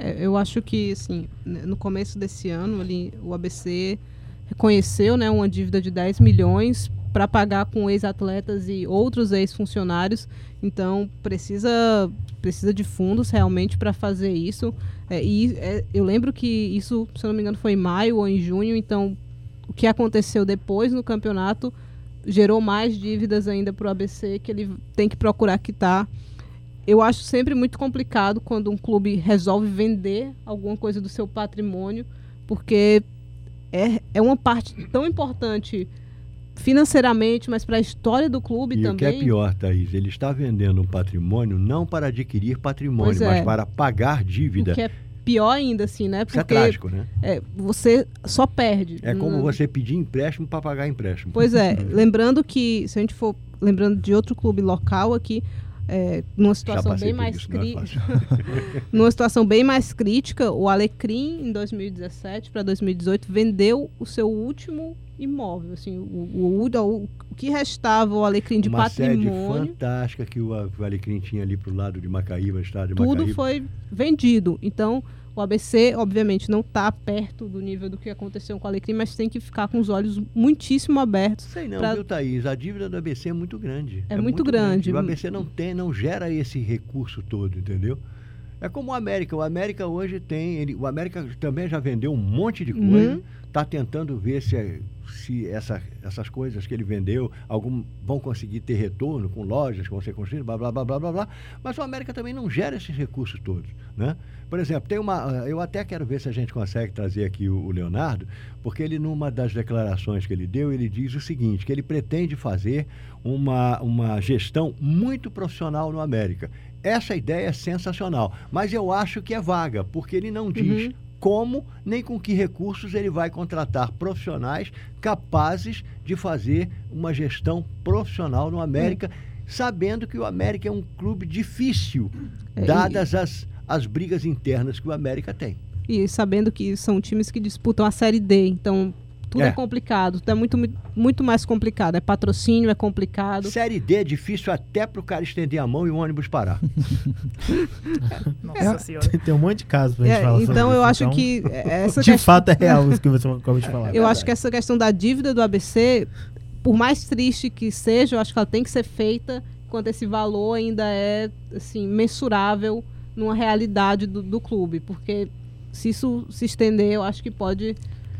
É, eu acho que, assim, no começo desse ano, ali, o ABC reconheceu né, uma dívida de 10 milhões para pagar com ex-atletas e outros ex-funcionários. Então, precisa, precisa de fundos realmente para fazer isso. É, e é, eu lembro que isso, se não me engano, foi em maio ou em junho. Então, o que aconteceu depois no campeonato gerou mais dívidas ainda para o ABC que ele tem que procurar quitar eu acho sempre muito complicado quando um clube resolve vender alguma coisa do seu patrimônio, porque é, é uma parte tão importante financeiramente, mas para a história do clube E o que é também. pior, Thaís, ele está vendendo um patrimônio não para adquirir patrimônio, é. mas para pagar dívida. O que é pior ainda, assim, né? Isso é Porque trágico, né? é, você só perde. É como Não- você pedir empréstimo para pagar empréstimo. Pois é, lembrando que, se a gente for lembrando de outro clube local aqui, é, numa situação bem mais é crítica. fácil. numa situação bem mais crítica, o Alecrim, em 2017 para 2018, vendeu o seu último imóvel. Assim, o, o, o, o que restava o Alecrim de Uma sede patrimônio, fantástica que o o Alecrim tinha ali pro lado de Macaíba, estado de tudo Macaíba. foi vendido. Então, o ABC, obviamente, não está perto do nível do que aconteceu com o Alecrim, mas tem que ficar com os olhos muitíssimo abertos. Sei não, pra- viu, Thaís? A dívida do ABC é muito grande. É muito grande. O ABC não tem, não gera esse recurso todo, entendeu? É como o América. O América hoje tem. Ele, o América também já vendeu um monte de Uhum. coisa. Está tentando ver se, se essa, essas coisas que ele vendeu algum, vão conseguir ter retorno com lojas que vão ser construídas, blá, blá, blá, blá, blá, blá. Mas o América também não gera esses recursos todos, né? Por exemplo, tem uma... Eu até quero ver se a gente consegue trazer aqui o, o Leonardo, porque ele, numa das declarações que ele deu, ele diz o seguinte, que ele pretende fazer uma, uma gestão muito profissional no América. Essa ideia é sensacional, mas eu acho que é vaga, porque ele não diz Uhum. como nem com que recursos ele vai contratar profissionais capazes de fazer uma gestão profissional no América, sabendo que o América é um clube difícil, É, dadas as, as brigas internas que o América tem. E sabendo que são times que disputam a Série D, então tudo é, É. complicado, tudo é muito, muito mais complicado. É patrocínio, é complicado. Série D é difícil até para o cara estender a mão e o ônibus parar. Nossa senhora. Tem um monte de casos pra gente É, falar sobre então eu isso, acho então, que essa De questão- fato é real isso que você acabou de falar. Eu acho que essa questão da dívida do ABC, por mais triste que seja, eu acho que ela tem que ser feita quando esse valor ainda é assim mensurável numa realidade do, do clube, porque se isso se estender, eu acho que pode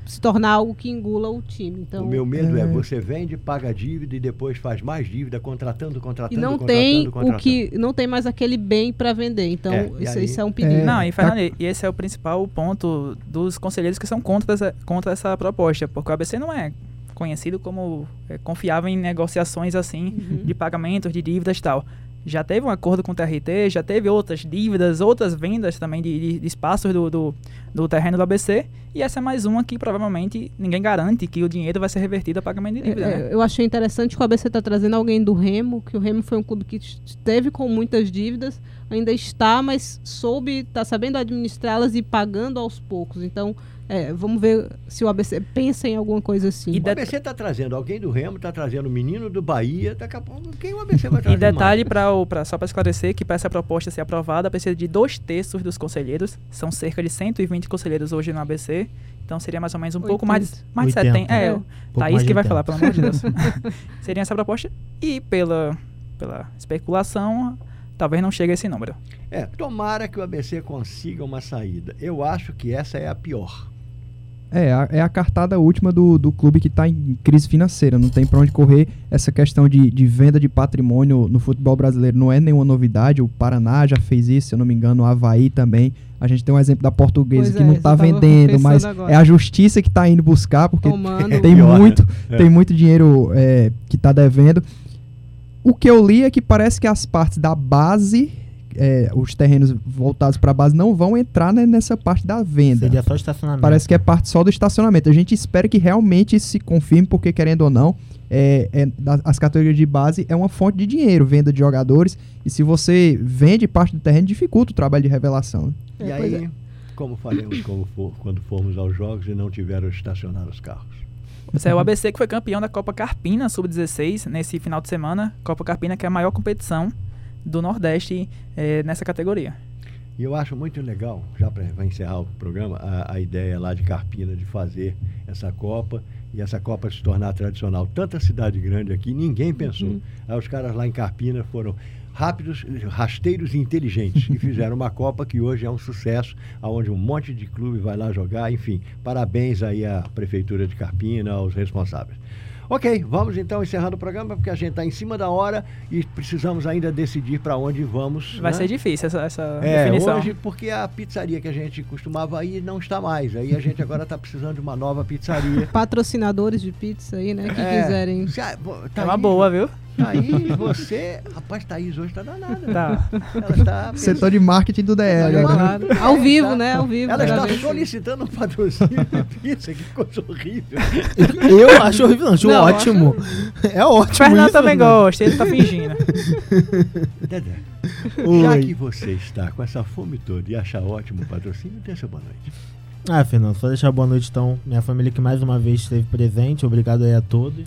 se tornar algo que engula o time. Então, o meu medo é... é. você vende, paga a dívida e depois faz mais dívida, contratando, e contratando, não contratando, tem o contratando. que não tem mais aquele bem para vender. Então, É, e isso, aí- isso é um perigo. Não, e Fernando, e esse é o principal ponto dos conselheiros que são contra essa, contra essa proposta, porque o ABC não é conhecido como é, confiável em negociações assim Uhum. de pagamentos, de dívidas e tal. Já teve um acordo com o TRT, já teve outras dívidas, outras vendas também de, de- de espaços do, do, do terreno do ABC, e essa é mais uma que provavelmente ninguém garante que o dinheiro vai ser revertido a pagamento de dívida. É, né? é, eu achei interessante que o ABC está trazendo alguém do Remo, que o Remo foi um clube que esteve com muitas dívidas, ainda está, mas soube, está sabendo administrá-las e pagando aos poucos. Então, é, vamos ver se o ABC pensa em alguma coisa assim. E O ABC está trazendo alguém do Remo, está trazendo o menino do Bahia, daqui a pouco quem o ABC vai E trazer detalhe, mais? pra, o- pra- só para esclarecer, que para essa proposta ser aprovada, precisa de dois terços dos conselheiros. São cerca de 120 conselheiros hoje no ABC. Então seria mais ou menos um pouco mais de, mais de 80. 70. É, É. o Pouco Thaís que de vai 80. falar, pelo amor de Deus. seria essa proposta. E pela, pela especulação, talvez não chegue a esse número. É, tomara que o ABC consiga uma saída. Eu acho que essa é a pior. É, a- é a cartada última do, do clube que está em crise financeira, não tem para onde correr. Essa questão de, de venda de patrimônio no futebol brasileiro não é nenhuma novidade. O Paraná já fez isso, se eu não me engano, o Havaí também. A gente tem um exemplo da portuguesa Pois que é, não está vendendo, mas agora. é a justiça que está indo buscar, porque Tomando. tem né? muito, É. tem muito dinheiro é, que está devendo. O que eu li é que parece que as partes da base, é, os terrenos voltados para a base, não vão entrar né, nessa parte da venda. Seria só estacionamento. Parece que é parte só do estacionamento. A gente espera que realmente isso se confirme, porque querendo ou não, é, é, as categorias de base é uma fonte de dinheiro, venda de jogadores. E se você vende parte do terreno, dificulta o trabalho de revelação. né? e É, aí, como faremos como for- quando formos aos jogos e não tiveram estacionar os carros? Esse é o ABC que foi campeão da Copa Carpina Sub-16 nesse final de semana. Copa Carpina que é a maior competição do Nordeste eh, nessa categoria. E eu acho muito legal, já para encerrar o programa, a, a ideia lá de Carpina de fazer essa Copa e essa Copa se tornar tradicional. Tanta cidade grande aqui, ninguém pensou. Uhum. Aí os caras lá em Carpina foram rápidos, rasteiros e inteligentes e fizeram uma Copa que hoje é um sucesso, aonde um monte de clube vai lá jogar. Enfim, parabéns aí à Prefeitura de Carpina, aos responsáveis. Ok, vamos então encerrando o programa, porque a gente está em cima da hora e precisamos ainda decidir para onde vamos. Vai né? ser difícil essa, essa É, definição. hoje, porque a pizzaria que a gente costumava ir não está mais. Aí a gente agora está precisando de uma nova pizzaria. Patrocinadores de pizza aí, né? Que É, quiserem. se pô, É tá uma aí, boa, viu? Aí você. Rapaz, Thaís hoje tá danada. Tá. Ela está. Setor de marketing do. Olha, agora. mano. Ao vivo, está- né? Ao vivo. Ela está vez. solicitando um patrocínio de pizza, que coisa horrível. Eu acho horrível, não, acho Não, ótimo. É ótimo. Fernando isso, também Fernando. gosta, ele tá fingindo. Dedé, Oi. já que você está com essa fome toda e acha ótimo o patrocínio, seu boa noite. Ah, Fernando, só deixar boa noite então. Minha família que mais uma vez esteve presente. Obrigado aí a todos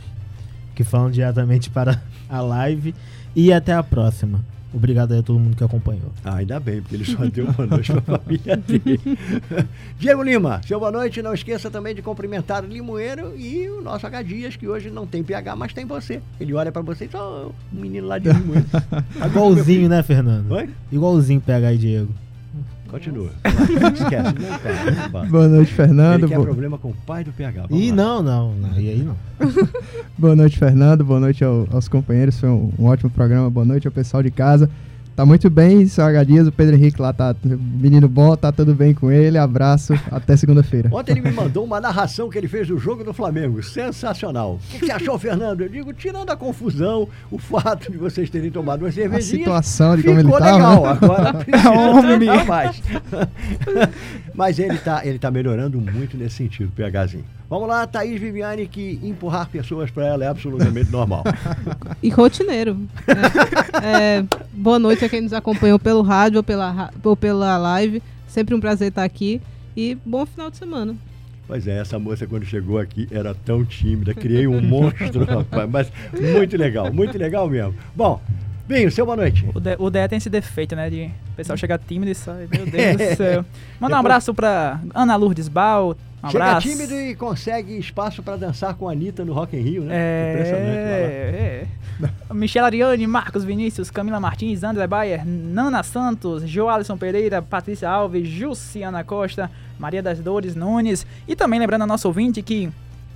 que falam diretamente para a live. E até a próxima. Obrigado aí a todo mundo que acompanhou. Ah, ainda bem, porque ele só deu boa noite para a família dele. Diego Lima, seu boa noite. Não esqueça também de cumprimentar o Limoeiro e o nosso H Dias, que hoje não tem PH, mas tem você. Ele olha para você e só um menino lá de Limoeiro. Igualzinho, né, Fernando? Oi? Igualzinho PH e Diego. Continua. Esquece. Boa noite, Fernando. Ele quer Bo- problema com o pai do PH. Vamos Ih, não, não, não. E aí não. Boa noite, Fernando. Boa noite ao- aos companheiros. Foi um, um ótimo programa. Boa noite ao pessoal de casa. Tá muito bem, seu H Dias, o Pedro Henrique lá tá menino bom, tá tudo bem com ele. Abraço, até segunda-feira. Ontem ele me mandou uma narração que ele fez do jogo do Flamengo. Sensacional. O que, você achou, Fernando? Eu digo, tirando a confusão, o fato de vocês terem tomado uma A cervejinha. situação de Ficou como ele legal, tava. né? agora precisa Homem. treinar mais. Mas ele tá, ele tá melhorando muito nesse sentido, PHzinho. Vamos lá, Thaís Viviane, que empurrar pessoas para ela é absolutamente normal. E rotineiro. É, é, boa noite a quem nos acompanhou pelo rádio ou pela, ou pela live. Sempre um prazer estar aqui. E bom final de semana. Pois é, essa moça quando chegou aqui era tão tímida, criei um monstro, rapaz. Mas muito legal, muito legal mesmo. Bom, Binho, seu boa noite. O DE, o DE tem esse defeito, né? De o pessoal chegar tímido e sai. Meu Deus do céu. Manda um abraço pra Ana Lourdes Bal. Um Chega abraço. tímido e consegue espaço para dançar com a Anitta no Rock in Rio, né? Impressionante. vai lá. É, é. Michelle Ariane, Marcos Vinícius, Camila Martins, André Bayer, Nana Santos, Joalisson Pereira, Patrícia Alves, Jussiana Costa, Maria das Dores Nunes. E também lembrando a nosso ouvinte que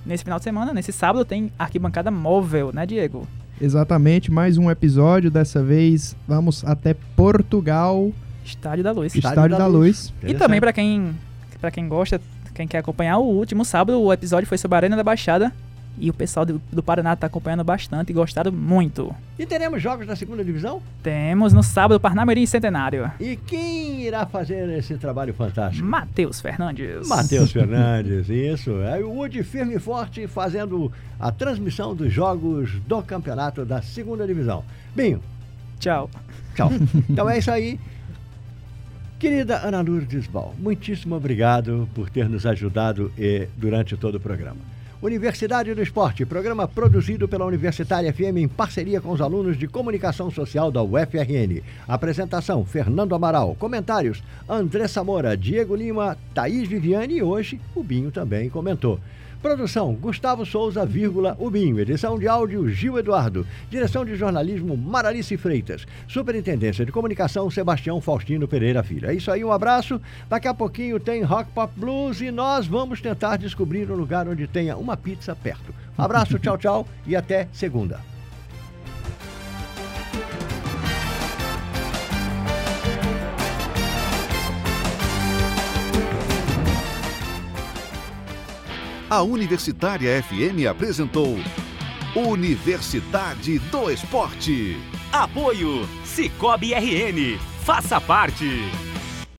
nesse final de semana, nesse sábado, tem arquibancada móvel, né, Diego? Exatamente, mais um episódio. Dessa vez vamos até Portugal, Estádio da Luz. Estádio Estádio da da Luz. Luz. E também pra quem, pra quem gosta, quem quer acompanhar, o último sábado o episódio foi sobre a Arena da Baixada. E o pessoal do, do Paraná tá acompanhando bastante e gostaram muito. E teremos jogos da segunda divisão? Temos no sábado Parnamirim Centenário. E quem irá fazer esse trabalho fantástico? Matheus Fernandes. Matheus Fernandes, isso. É o Wood firme e forte fazendo a transmissão dos jogos do campeonato da segunda divisão. Binho, Tchau. tchau. Então é isso aí. Querida Ana Lourdes Bal, muitíssimo obrigado por ter nos ajudado eh, durante todo o programa. Universidade do Esporte, programa produzido pela Universitária FM em parceria com os alunos de Comunicação Social da UFRN. Apresentação: Fernando Amaral. Comentários: André Moura, Diego Lima, Thaís Viviane e hoje o Binho também comentou. Produção: Gustavo Souza, vírgula, o Binho. Edição de áudio: Gil Eduardo. Direção de jornalismo: Maralice Freitas. Superintendência de comunicação: Sebastião Faustino Pereira Filho. É isso aí, um abraço. Daqui a pouquinho tem Rock Pop Blues e nós vamos tentar descobrir um lugar onde tenha uma pizza perto. Abraço, tchau, tchau e até segunda. A Universitária FM apresentou Universidade do Esporte. Apoio Cicobi RN. Faça parte.